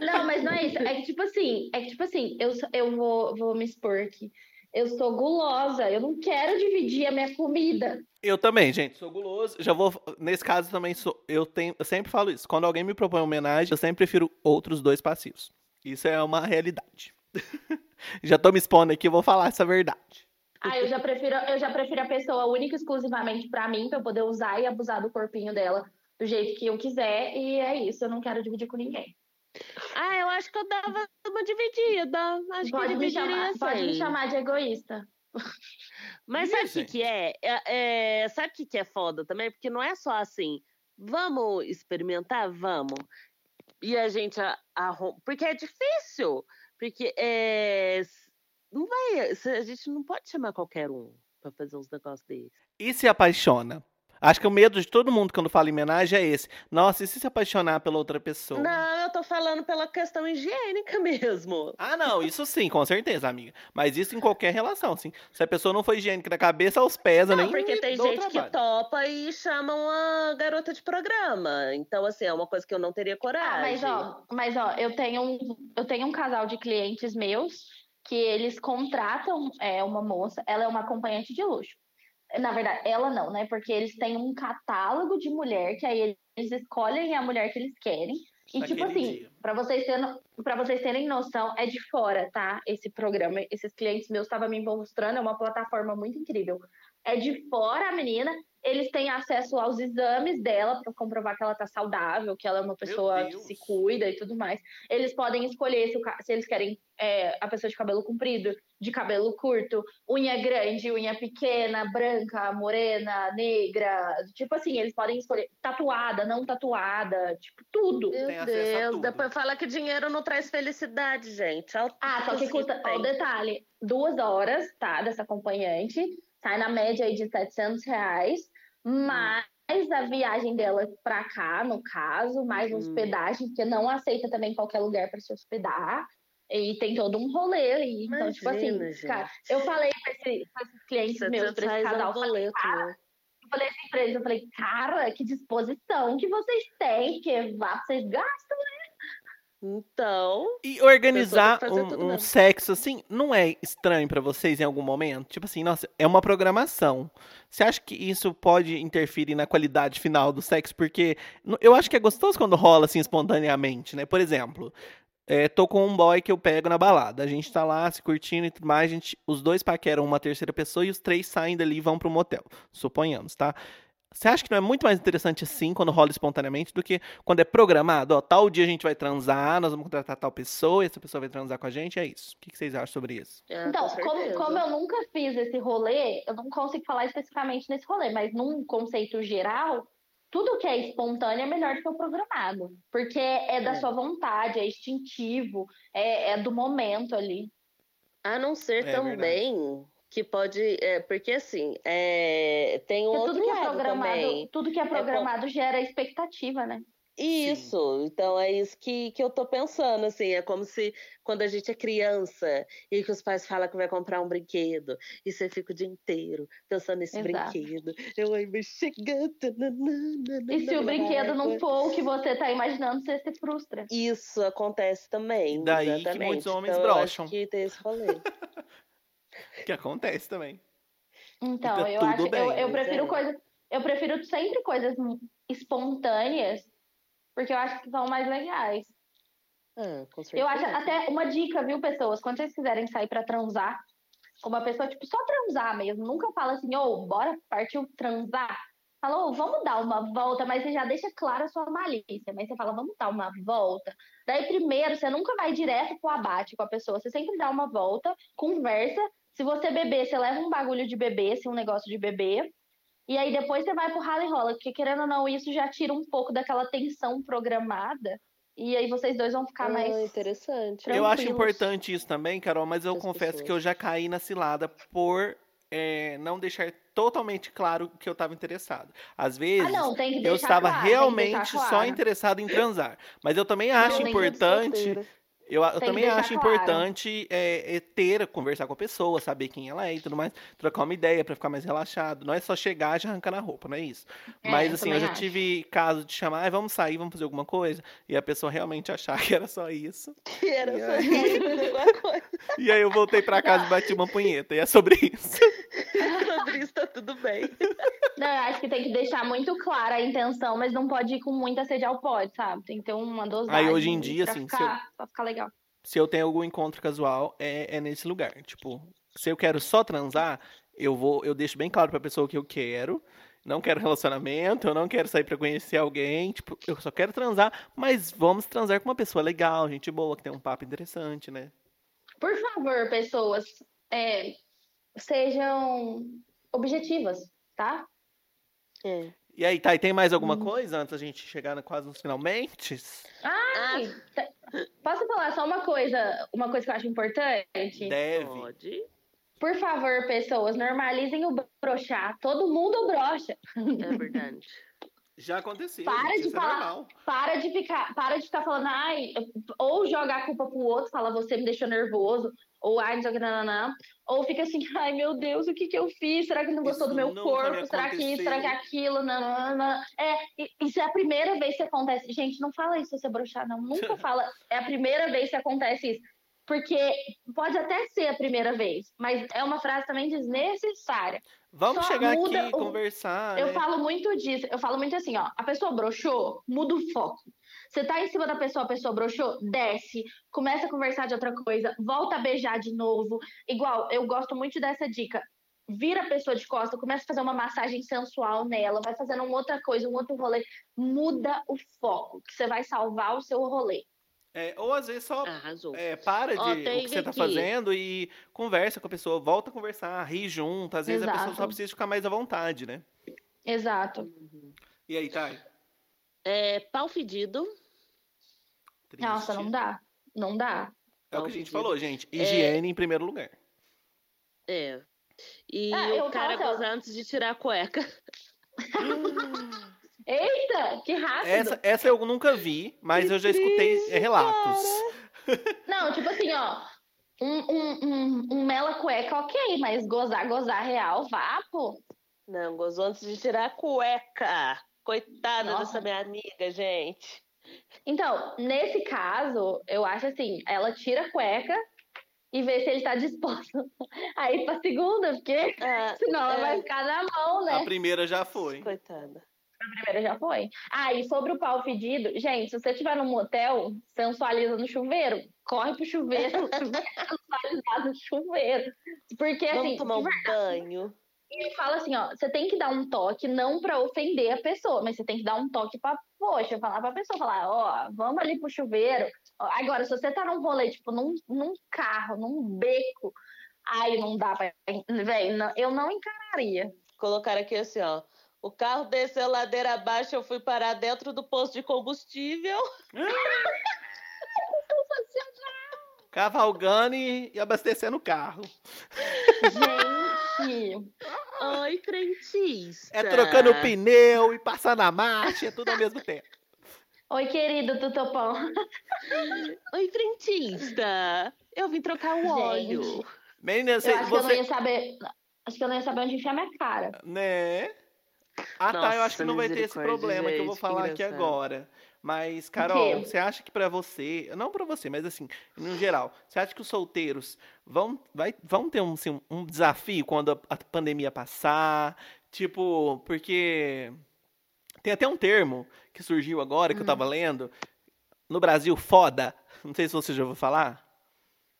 não, mas não é isso. É que, tipo assim, é que, tipo assim, eu, eu vou, vou me expor aqui. Eu sou gulosa, eu não quero dividir a minha comida. Eu também, gente, sou guloso. Já vou. Nesse caso também sou. Eu, tenho, eu sempre falo isso. Quando alguém me propõe uma homenagem, eu sempre prefiro outros dois passivos. Isso é uma realidade. já tô me expondo aqui, eu vou falar essa verdade. Ah, eu já prefiro, eu já prefiro a pessoa única e exclusivamente pra mim, pra eu poder usar e abusar do corpinho dela do jeito que eu quiser. E é isso, eu não quero dividir com ninguém. Ah, eu acho que eu dava uma dividida. Acho Pode que eu me, chamar, pode me chamar de egoísta. Mas sabe o que, que é? É, é? Sabe o que, que é foda também? Porque não é só assim, vamos experimentar? Vamos. E a gente arruma. Porque é difícil. Porque é, não vai. A gente não pode chamar qualquer um pra fazer uns negócios desses. E se apaixona? Acho que o medo de todo mundo quando fala em homenagem é esse. Nossa, e se se apaixonar pela outra pessoa? Não, eu tô falando pela questão higiênica mesmo. Ah, não, isso sim, com certeza, amiga. Mas isso em qualquer relação, sim. Se a pessoa não for higiênica da cabeça aos pés, Não, nem porque tem gente que trabalho. topa e chama uma garota de programa. Então, assim, é uma coisa que eu não teria Ah, coragem. mas ó, mas ó, eu tenho um, eu tenho um casal de clientes meus que eles contratam é, uma moça, ela é uma acompanhante de luxo. Na verdade, ela não, né? Porque eles têm um catálogo de mulher que aí eles escolhem a mulher que eles querem. E tipo assim, para vocês terem, para vocês terem noção, é de fora, tá? Esse programa, esses clientes meus estavam me mostrando, é uma plataforma muito incrível. É de fora a menina, eles têm acesso aos exames dela para comprovar que ela tá saudável, que ela é uma pessoa que se cuida e tudo mais. Eles podem escolher se, o se eles querem é, a pessoa de cabelo comprido, de cabelo curto, unha grande, unha pequena, branca, morena, negra. Tipo assim, eles podem escolher tatuada, não tatuada, tipo, tudo. Meu Tem Deus, tudo. depois fala que dinheiro não traz felicidade, gente. Olha Ah, só que custa, ó, o detalhe, duas horas, tá, dessa acompanhante, sai na média aí de 700 reais, mais a viagem dela pra cá, no caso, mais Hum. hospedagem, porque não aceita também qualquer lugar pra se hospedar, e tem todo um rolê aí, então, tipo assim, Imagina, gente. cara, eu falei pra, esse- esses clientes meus, 700 pra esse é casal, um eu falei, né? eu falei assim pra eles, eu falei, cara, que disposição que vocês têm, vá, vocês gastam, Então, E organizar um, um sexo assim não é estranho pra vocês em algum momento? Tipo assim, nossa, é uma programação. Você acha que isso pode interferir na qualidade final do sexo? Porque eu acho que é gostoso quando rola assim espontaneamente, né? Por exemplo, é, tô com um boy que eu pego na balada. A gente tá lá se curtindo e tudo mais. A gente, os dois paqueram uma terceira pessoa e os três saem dali e vão pro motel. Suponhamos, tá? Você acha que não é muito mais interessante assim, quando rola espontaneamente, do que quando é programado? Ó, tal dia a gente vai transar, nós vamos contratar tal pessoa, e essa pessoa vai transar com a gente, é isso. O que vocês acham sobre isso? é, Então, com como, como eu nunca fiz esse rolê, eu não consigo falar especificamente nesse rolê, mas num conceito geral, tudo que é espontâneo é melhor do que o programado. Porque é da É. sua vontade, é instintivo, é, é do momento ali. A não ser É também que pode. É, porque assim, é, tem um Porque outro tudo que é lado programado, também. tudo que é com- programado gera expectativa, né? Isso, então é isso que, que eu tô pensando, assim, é como se quando a gente é criança e que os pais falam que vai comprar um brinquedo e você fica o dia inteiro pensando nesse Exato. brinquedo. Eu vai chegando. E se o brinquedo não for o que você tá imaginando, você se frustra. Isso acontece também. E daí que exatamente. muitos homens então, eu acho brocham. que tem esse rolê. Que acontece também. Então, tá eu acho, bem, eu, eu prefiro é. coisas, eu prefiro sempre coisas espontâneas, porque eu acho que são mais legais. Ah, com certeza. Eu acho até uma dica, viu, pessoas, quando vocês quiserem sair pra transar, com uma pessoa, tipo, só transar mesmo, nunca fala assim, ô, bora partiu transar. Fala, ô, vamos dar uma volta, mas você já deixa clara a sua malícia, mas você fala, vamos dar uma volta. Daí, primeiro, você nunca vai direto pro abate com a pessoa, você sempre dá uma volta, conversa. Se você beber, você leva um bagulho de beber, assim, um negócio de beber. E aí depois você vai pro rala e rola, porque querendo ou não, isso já tira um pouco daquela tensão programada. E aí vocês dois vão ficar Ah, mais. interessante. Eu acho importante isso também, Carol, mas eu Das confesso pessoas. que eu já caí na cilada por é, não deixar totalmente claro que eu estava interessado. Às vezes, Ah, não, tem que eu estava claro, tem que realmente só claro. interessado em transar. Mas eu também acho importante. Eu, eu também acho claro. importante é, é ter, conversar com a pessoa, saber quem ela é e tudo mais, trocar uma ideia pra ficar mais relaxado. Não é só chegar e já arrancar na roupa, não é isso. É, Mas eu assim, eu já acho. tive caso de chamar, "Ai, vamos sair, vamos fazer alguma coisa, e a pessoa realmente achar que era só isso. Que era E só aí? isso, alguma coisa. E aí eu voltei pra casa e bati uma punheta, e é sobre isso. Sobre isso tá tudo bem. Não, eu acho que tem que deixar muito clara a intenção, mas não pode ir com muita sede ao pote, sabe? Tem que ter uma dosagem. Aí, hoje em dia, assim, se ficar, pra ficar legal. Se eu tenho algum encontro casual, é, é nesse lugar. Tipo, se eu quero só transar, eu vou, eu deixo bem claro pra pessoa o que eu quero. Não quero relacionamento, eu não quero sair pra conhecer alguém. Tipo, eu só quero transar, mas vamos transar com uma pessoa legal, gente boa, que tem um papo interessante, né? Por favor, pessoas, é, sejam objetivas, tá? É. E aí, tá, e tem mais alguma Hum. coisa antes da gente chegar quase nos finalmente? Ai, tá- posso falar só uma coisa, uma coisa que eu acho importante? Deve. Pode. Por favor, pessoas, normalizem o brochar. Todo mundo brocha. É verdade. Já aconteceu. Para gente, de isso é falar. normal. Para de ficar, para de ficar falando, ai, ou joga a culpa pro outro, fala você me deixou nervoso, ou ai, não sei o que, nananã. Ou fica assim, ai meu Deus, o que que eu fiz? Será que não gostou Isso do meu corpo? Será que isso? Será que aquilo? Nananã. É, isso é a primeira vez que acontece. Gente, não fala isso se você broxar, não. Nunca fala. É a primeira vez que acontece isso. Porque pode até ser a primeira vez, mas é uma frase também desnecessária. Vamos Só chegar aqui e o- conversar. Eu né? falo muito disso. Eu falo muito assim, ó. A pessoa broxou, muda o foco. Você tá em cima da pessoa, a pessoa broxou, desce, começa a conversar de outra coisa, volta a beijar de novo. Igual, eu gosto muito dessa dica. Vira a pessoa de costa, começa a fazer uma massagem sensual nela, vai fazendo uma outra coisa, um outro rolê. Muda o foco, que você vai salvar o seu rolê. É, ou às vezes só Arrasou. é, para de Ó, o que você tá aqui. fazendo e conversa com a pessoa, volta a conversar, ri junto. Às vezes a pessoa só Exato. precisa ficar mais à vontade, né? Exato. Uhum. E aí, Thay? É, pau fedido. Triste. Nossa, não dá. Não dá. É o que a gente Pau falou, gente. Higiene em primeiro lugar. É. E Ah, eu o cara gozar antes de tirar a cueca. Eita, que rápido. Essa, essa eu nunca vi, mas eu já escutei é, relatos. Não, tipo assim, ó. Um, um, um, um mela cueca, ok, mas gozar, gozar real, vá, pô. Não, gozou antes de tirar a cueca. Coitada Nossa. dessa minha amiga, gente. Então, nesse caso, eu acho assim, ela tira a cueca e vê se ele tá disposto a ir pra segunda, porque Ah, senão ela é. vai ficar na mão, né? A primeira já foi. Coitada. A primeira já foi. Ah, e sobre o pau fedido, gente, se você estiver num motel, sensualiza no chuveiro, corre pro chuveiro, sensualizar no chuveiro. Porque, Vamos assim, tomar um banho. E fala assim, ó, você tem que dar um toque não pra ofender a pessoa, mas você tem que dar um toque pra, poxa, falar pra pessoa, falar, ó, vamos ali pro chuveiro. Agora, se você tá num rolê, tipo, num, num carro, num beco, aí não dá pra. Véi, não- eu não encararia. Colocaram aqui assim, ó. O carro desceu ladeira abaixo, eu fui parar dentro do posto de combustível. Cavalgando e, e abastecendo o carro. Gente, Oi, frentista. É trocando pneu e passando a marcha, é tudo ao mesmo tempo. oi querido Tutopão. Oi, frentista. Eu vim trocar o óleo. Gente. Menina, você, Eu acho que eu não você ia saber. Acho que eu não ia saber onde enfiar minha cara. né? Ah, tá, eu acho que Nossa, não vai ter esse problema que eu vou gente, falar aqui agora. Mas, Carol, você acha que pra você, não pra você, mas assim, no geral, você acha que os solteiros vão, vai, vão ter um, assim, um desafio quando a, a pandemia passar? Tipo, porque tem até um termo que surgiu agora que eu Hum. tava lendo. No Brasil, foda. Não sei se você já ouviu falar.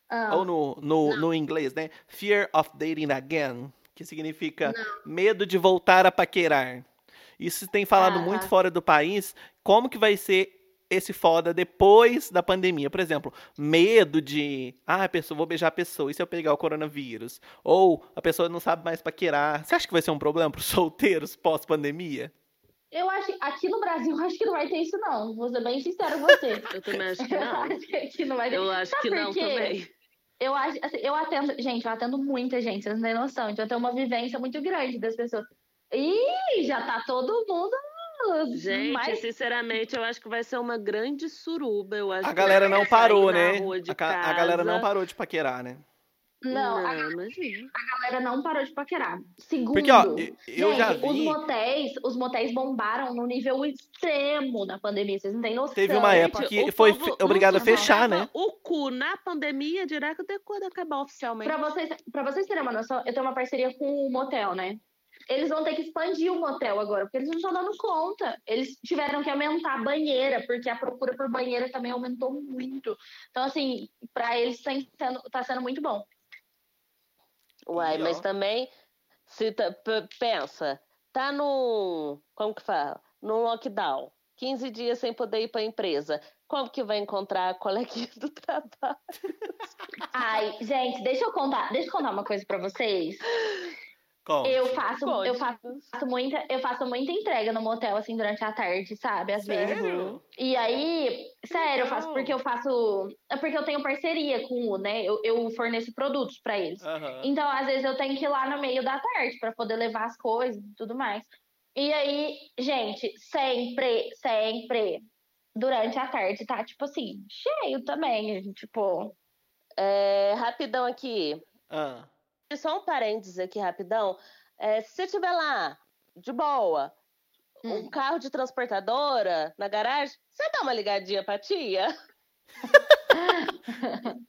Ah, Ou no, no, no inglês, né? Fear of dating again, que significa medo de voltar a paquerar. Isso tem falado Ah, muito tá. fora do país. Como que vai ser esse foda depois da pandemia? Por exemplo, medo de, ah, a pessoa, vou beijar a pessoa, e se eu pegar o coronavírus? Ou a pessoa não sabe mais paquerar. Você acha que vai ser um problema para os solteiros pós-pandemia? Eu acho aqui no Brasil, eu acho que não vai ter isso, não. Vou ser bem sincero com você. Eu também acho que Eu não. acho que aqui não vai ter. Eu acho Sabe que não quê? também. Eu acho, assim, eu atendo, gente, eu atendo muita gente, vocês não têm noção. Então eu tenho uma vivência muito grande das pessoas. Ih, já tá todo mundo. Gente, mais- sinceramente, eu acho que vai ser uma grande suruba. Eu acho A galera não parou, na né? A, ca- a galera não parou de paquerar, né? Não, a Não, imagina. galera não parou de paquerar. Segundo, Porque, ó, eu já gente, os vi. motéis, os motéis bombaram no nível extremo da pandemia, vocês não têm noção. Teve uma época Gente, que foi obrigado a fechar, né? O cu na pandemia dirá que quando acabar oficialmente. Pra vocês, pra vocês terem uma noção, eu tenho uma parceria com o motel, né? Eles vão ter que expandir o motel agora, porque eles não estão dando conta. Eles tiveram que aumentar a banheira, porque a procura por banheira também aumentou muito. Então, assim, pra eles tá sendo, tá sendo muito bom. Uai, E, mas também, se tá- pensa, tá no. Como que fala? No lockdown. 15 dias sem poder ir pra empresa. Como que vai encontrar a coleguinha do trabalho? Ai, gente, deixa eu contar, deixa eu contar uma coisa pra vocês. Conte. Eu faço, eu Pode. faço, faço muita, eu faço muita entrega no motel assim durante a tarde, sabe? Às vezes. Sério? E aí, sério, eu faço porque eu faço, é porque eu tenho parceria com o, né? Eu, eu forneço produtos pra eles. Aham. Então, às vezes eu tenho que ir lá no meio da tarde pra poder levar as coisas e tudo mais. E aí, gente, sempre, sempre durante a tarde tá tipo assim, cheio também, tipo, É, rapidão aqui. Ah. Só um parênteses aqui, rapidão. É, se você estiver lá, de boa, um Hum. carro de transportadora na garagem, você dá uma ligadinha pra tia?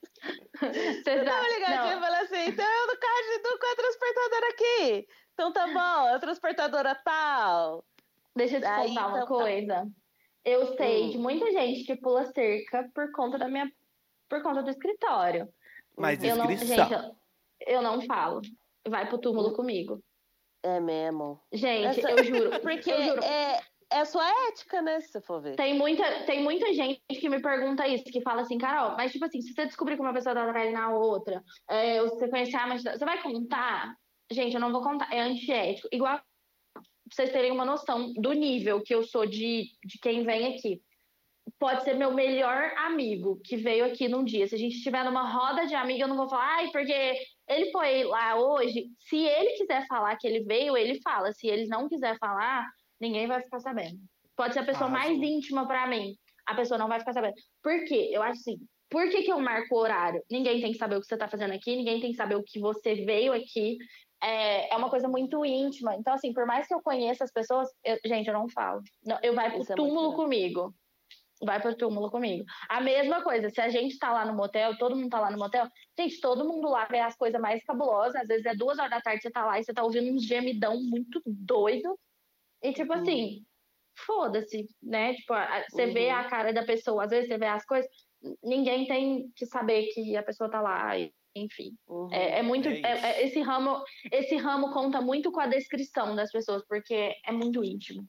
Vocês Dá uma ligadinha e fala assim, então eu no carro de com a transportadora aqui. Então tá bom, a transportadora tal. Deixa eu te Aí, contar uma então, tá. coisa. Eu sei Hum. de muita gente que pula cerca por conta da minha por conta do escritório. Mas Eu não, inscrição. gente, eu, não falo. Vai pro túmulo comigo. É mesmo. Gente, Essa- eu juro. Porque eu juro. é, é sua ética, né, se você for ver. Tem muita, tem muita gente que me pergunta isso, que fala assim, Carol, mas tipo assim, se você descobrir que uma pessoa tá traindo a outra, é, ou se você conhecer a da- você vai contar? Gente, eu não vou contar, é antiético. Igual pra vocês terem uma noção do nível que eu sou de, de quem vem aqui. Pode ser meu melhor amigo que veio aqui num dia. Se a gente estiver numa roda de amigo, eu não vou falar, ai, porque ele foi lá hoje. Se ele quiser falar que ele veio, ele fala. Se ele não quiser falar, ninguém vai ficar sabendo. Pode ser a pessoa Arrasou. mais íntima pra mim. A pessoa não vai ficar sabendo. Por quê? Eu acho assim. Por que, que eu marco o horário? Ninguém tem que saber o que você tá fazendo aqui, ninguém tem que saber o que você veio aqui. É, é uma coisa muito íntima. Então, assim, por mais que eu conheça as pessoas, eu- gente, eu não falo. Não, eu vai pro Isso é muito túmulo comigo. Vai pro túmulo comigo. A mesma coisa, se a gente tá lá no motel, todo mundo tá lá no motel, gente, todo mundo lá vê as coisas mais cabulosas. Às vezes é duas horas da tarde, você tá lá e você tá ouvindo uns gemidão muito doido. E tipo Uhum. assim, foda-se, né? Tipo, você vê Uhum. a cara da pessoa, às vezes você vê as coisas, ninguém tem que saber que a pessoa tá lá, e- enfim. Uhum. É, é muito. É é- é- esse, ramo, esse ramo conta muito com a descrição das pessoas, porque é muito íntimo.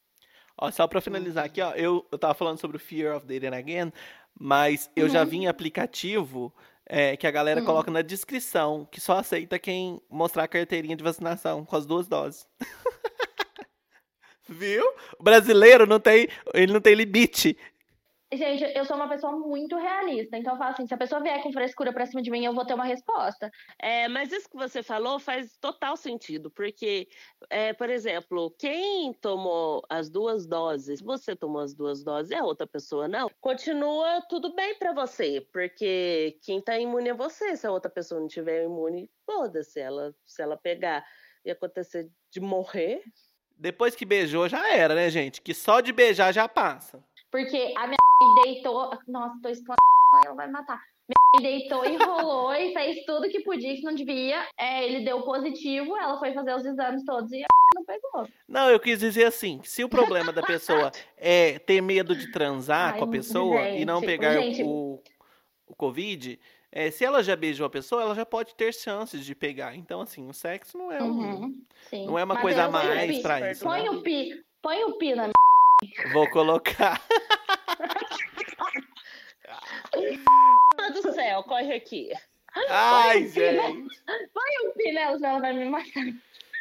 Ó, só pra finalizar aqui, ó, eu, eu tava falando sobre o Fear of Dating Again, mas eu já Uhum. vi em aplicativo é, que a galera Hum. coloca na descrição que só aceita quem mostrar a carteirinha de vacinação com as duas doses. Viu? O brasileiro não tem, ele não tem limite. Gente, eu sou uma pessoa muito realista, então eu falo assim, se a pessoa vier com frescura pra cima de mim, eu vou ter uma resposta. É, mas isso que você falou faz total sentido, porque, é, por exemplo, quem tomou as duas doses, você tomou as duas doses e a outra pessoa não, continua tudo bem para você, porque quem tá imune é você, se a outra pessoa não tiver imune, foda-se, ela, se ela pegar e acontecer de morrer... Depois que beijou, já era, né, gente? Que só de beijar já passa. Porque a minha deitou. Nossa, tô explodindo, ela vai matar. Minha deitou, enrolou e fez tudo que podia, que não devia. É, ele deu positivo, ela foi fazer os exames todos e a não pegou. Não, eu quis dizer assim: se o problema da pessoa é ter medo de transar Ai, com a pessoa gente, e não pegar gente. o, o Covid, é, se ela já beijou a pessoa, ela já pode ter chances de pegar. Então, assim, o sexo não é, um, Uhum, não é uma Mateus, coisa a mais pra isso. Põe né? o pi, põe o pi na minha. Vou colocar. Do céu, corre aqui. Ai, gente. Põe o pi nela, senão ela vai me matar.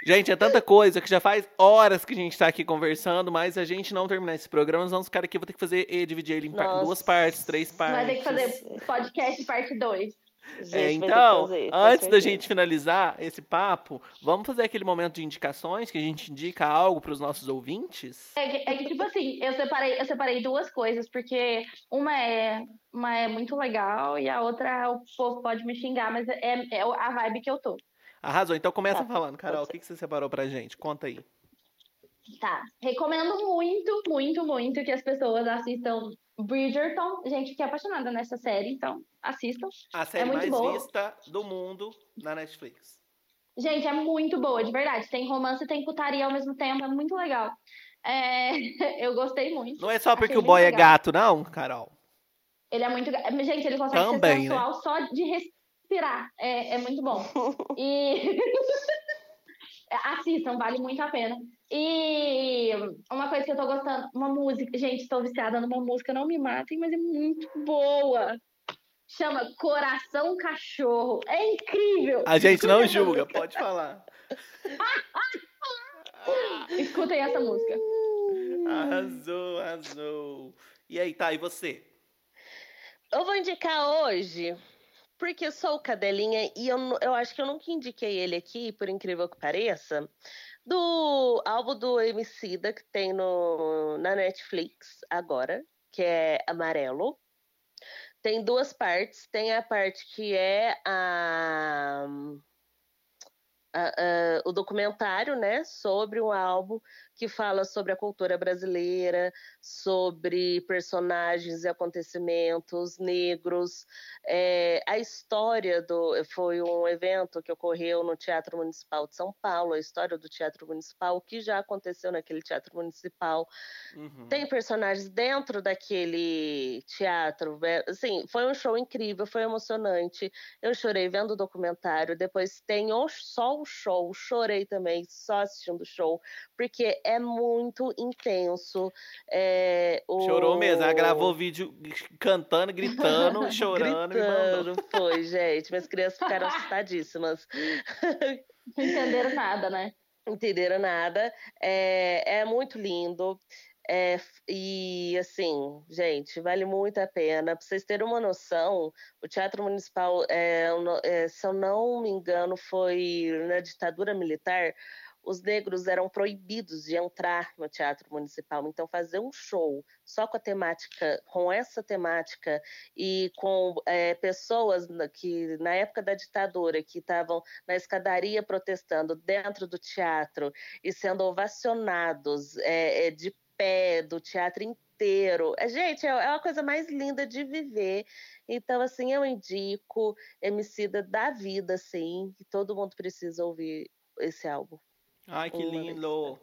Gente, é tanta coisa que já faz horas que a gente tá aqui conversando, mas a gente não terminar esse programa, nós vamos ficar aqui, eu vou ter que fazer e dividir ele em Nossa. duas partes, três partes. Vai ter que fazer podcast parte 2. Gente, É, ter que então, fazer, antes da gente finalizar esse papo, vamos fazer aquele momento de indicações que a gente indica algo para os nossos ouvintes? É que, é que, tipo assim, eu separei, eu separei duas coisas, porque uma é, uma é muito legal e a outra o povo pode me xingar, mas é, é a vibe que eu tô. Arrasou, então começa Tá, falando, Carol, o que, que você separou pra gente? Conta aí. Tá. Recomendo muito, muito, muito que as pessoas assistam Bridgerton. Gente, fiquei apaixonada nessa série, então assistam. A série muito mais boa. vista do mundo na Netflix. Gente, é muito boa, de verdade. Tem romance e tem putaria ao mesmo tempo, é muito legal. É, eu gostei muito. Não é só porque Achei o boy é gato, não, Carol? Ele é muito. Gente, ele consegue Também, ser sensual só de respirar. É, é muito bom. E. Assistam, vale muito a pena. E uma coisa que eu tô gostando, uma música. Gente, estou viciada numa música, não me matem, mas é muito boa. Chama Coração Cachorro. É incrível! A gente não Escutem essa julga, música. pode falar. Escutem essa música. Arrasou, arrasou. E aí, tá, e você? Eu vou indicar hoje, porque eu sou cadelinha e eu, eu acho que eu nunca indiquei ele aqui, por incrível que pareça, do álbum do Emicida que tem no, na Netflix agora, que é Amarelo. Tem duas partes. Tem a parte que é a, a- a- o documentário, né, sobre o álbum que fala sobre a cultura brasileira, sobre personagens e acontecimentos negros. É, a história do. Foi um evento que ocorreu no Teatro Municipal de São Paulo, a história do Teatro Municipal, o que já aconteceu naquele Teatro Municipal. Uhum. Tem personagens dentro daquele teatro. né? Assim, foi um show incrível, foi emocionante. Eu chorei vendo o documentário. Depois tem o- só o show, chorei também só assistindo o show, porque é muito intenso. É, o- Chorou mesmo, ela gravou vídeo cantando, gritando, chorando e. Gritando, foi, gente. Minhas crianças ficaram assustadíssimas. Não entenderam nada, né? entenderam nada. É, é muito lindo. É, e assim, gente, vale muito a pena. Para vocês terem uma noção, o Teatro Municipal, é, não- é, se eu não me engano, foi na ditadura militar. Os negros eram proibidos de entrar no Teatro Municipal. Então, fazer um show só com a temática, com essa temática e com é, pessoas que na época da ditadura que estavam na escadaria protestando dentro do teatro e sendo ovacionados é, é, de pé do teatro inteiro. É, gente, é, é uma coisa mais linda de viver. Então, assim, eu indico Emicida da vida, sim, que todo mundo precisa ouvir esse álbum. Ai, que lindo.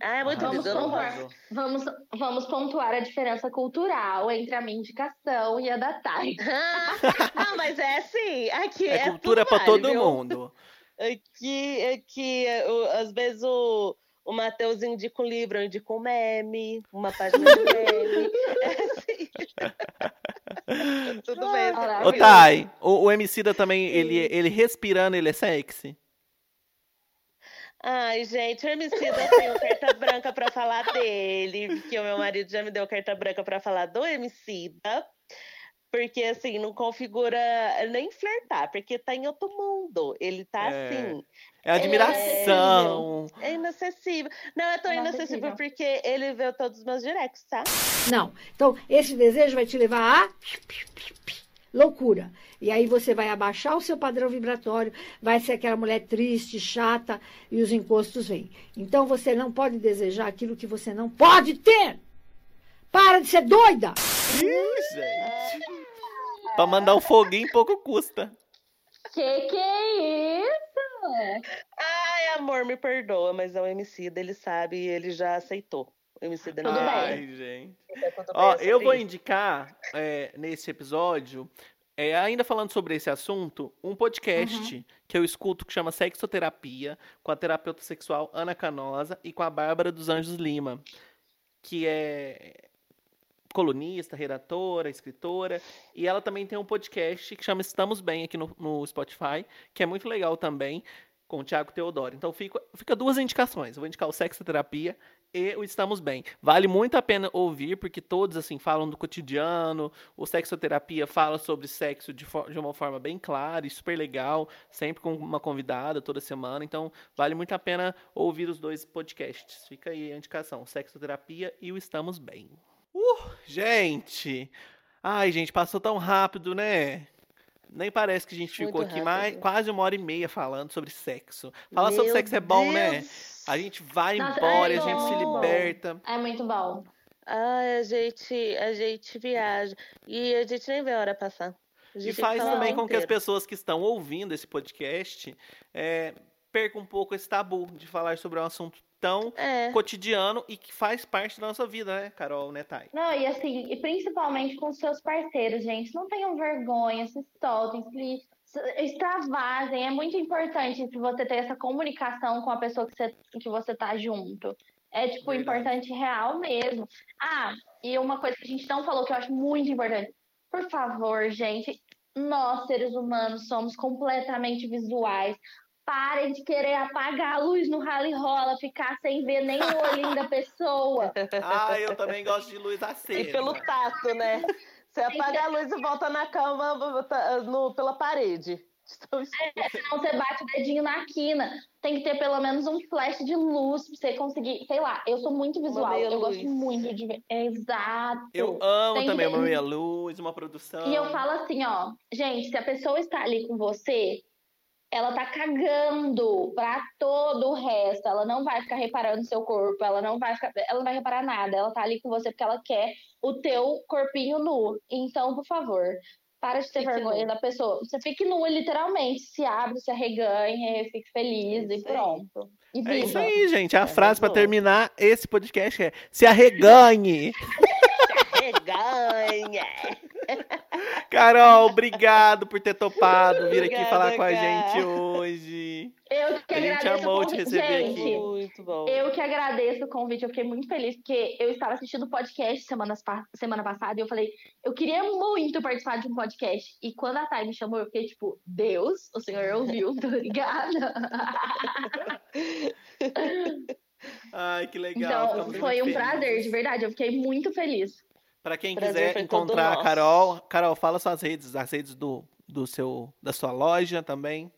Ah, é muito Vamos eu pontuar. Vamos, vamos pontuar a diferença cultural entre a minha indicação e a da Thay. não, mas é assim, aqui É, é, cultura vale, todo viu? mundo. Aqui, aqui o- às vezes o, o Matheus indica um livro, eu indico um meme, uma página de meme. É assim. Tudo bem. Ô, Thay, o, o Emicida também, ele, ele respirando, ele é sexy? Ai, gente, o Hermicida eu tenho carta branca pra falar dele, porque o meu marido já me deu carta branca pra falar do Hermicida. Porque, assim, não configura nem flertar, porque tá em outro mundo. Ele tá É. assim. É admiração. É inacessível. Não, é tão Inacessível. inacessível porque ele vê todos os meus directs, tá? Não. Então, esse desejo vai te levar a loucura. E aí você vai abaixar o seu padrão vibratório, vai ser aquela mulher triste, chata e os encostos vêm. Então você não pode desejar aquilo que você não pode ter. Para de ser doida! Ih, gente. Pra mandar um foguinho pouco custa. Que que é isso? Ai, amor, me perdoa, mas é o MC ele sabe e ele já aceitou. MC Tudo bem. Ai, gente. Tá tudo Ó, bem, eu vou indicar é, nesse episódio, é, ainda falando sobre esse assunto, um podcast que eu escuto que chama Sexoterapia, com a terapeuta sexual Ana Canosa e com a Bárbara dos Anjos Lima, que é colunista, redatora, escritora, e ela também tem um podcast que chama Estamos Bem aqui no, no Spotify, que é muito legal também, com o Thiago Teodoro. Então fica, fica duas indicações. Eu vou indicar o Sexoterapia e o Estamos Bem. Vale muito a pena ouvir, porque todos assim falam do cotidiano. O Sexoterapia fala sobre sexo de, de uma forma bem clara e super legal, sempre com uma convidada toda semana. Então, vale muito a pena ouvir os dois podcasts. Fica aí a indicação: Sexoterapia e o Estamos Bem. Uh, gente! Ai, gente, passou tão rápido, né? Nem parece que a gente ficou aqui mais, quase uma hora e meia falando sobre sexo. Falar sobre Meu sexo é bom, né? A gente vai Nossa, embora, é a gente se liberta. É muito bom. Ai, a gente, a gente viaja. E a gente nem vê a hora passar. A E faz também com que as pessoas que estão ouvindo esse podcast é, percam um pouco esse tabu de falar sobre um assunto tão É. cotidiano e que faz parte da nossa vida, né, Carol Netai? Não, e assim, e principalmente com seus parceiros, gente. Não tenham vergonha, se soltem, se se extravasem. É muito importante se você ter essa comunicação com a pessoa que você, que você tá junto. É, tipo, Verdade. importante real mesmo. Ah, e uma coisa que a gente não falou que eu acho muito importante. Por favor, gente, nós, seres humanos, somos completamente visuais. Parem de querer apagar a luz no rally rola, ficar sem ver nem o olhinho da pessoa. Ah, eu também gosto de luz E acesa. pelo tato, né? Você apaga a luz e volta na cama no, pela parede. Então, isso- Senão você bate o dedinho na quina. Tem que ter pelo menos um flash de luz pra você conseguir. Sei lá, eu sou muito visual. Eu luz. gosto muito de ver. Exato. Eu amo Tem também uma meia luz, uma produção. E eu falo assim, ó, gente, se a pessoa está ali com você, ela tá cagando pra todo o resto. Ela não vai ficar reparando no seu corpo, ela não vai ficar, ela não vai reparar nada. Ela tá ali com você porque ela quer o teu corpinho nu. Então, por favor, para de ter Fique vergonha nu. da pessoa. Você fique nu, literalmente. Se abre, se arreganhe, fique feliz e Isso aí. pronto. E É isso aí, gente. A É, frase pra bom. terminar esse podcast é: se arreganhe. Reganha! Carol, obrigado por ter topado vir aqui Obrigada, falar com a gente hoje. Eu que A gente agradeço amou te receber gente, aqui. Muito bom. Eu que agradeço o convite, eu fiquei muito feliz, porque eu estava assistindo o podcast semanas semana passada e eu falei, eu queria muito participar de um podcast. E quando a Thay me chamou, eu fiquei tipo, Deus, o senhor ouviu, tô ligada. Ai, que legal. então, foi um prazer, de verdade, eu fiquei muito feliz. Pra quem Prazer quiser encontrar a. Carol, Carol, fala suas redes, as redes do, do seu, da sua loja também.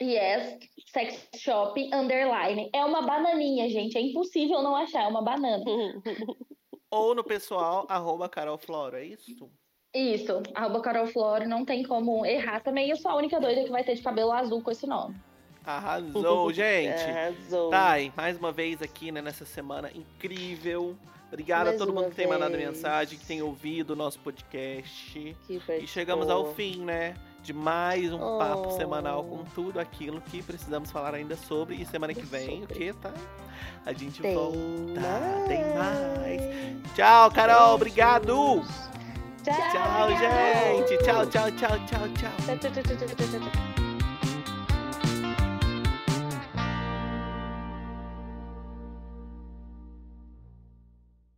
Yes, sex shop underline. É uma bananinha, gente, é impossível não achar, é uma banana. Ou no pessoal, arroba Carol Flora, é isso? Isso, arroba Carol não tem como errar também. Eu sou a única doida que vai ter de cabelo azul com esse nome. Arrasou, gente. Arrasou. Thay, mais uma vez aqui né, nessa semana incrível. Obrigado a todo mundo que tem mandado vez. mensagem, que tem ouvido o nosso podcast. E chegamos ao fim, né? De mais um papo Oh. semanal com tudo aquilo que precisamos falar ainda sobre. E semana que vem, o Sobre. que, tá? A gente Tem volta. mais. Tem mais. Tchau, Carol. Obrigado. Tchau, Tchau, gente. Tchau, tchau, tchau, tchau. Tchau, tchau, tchau, tchau, tchau, tchau.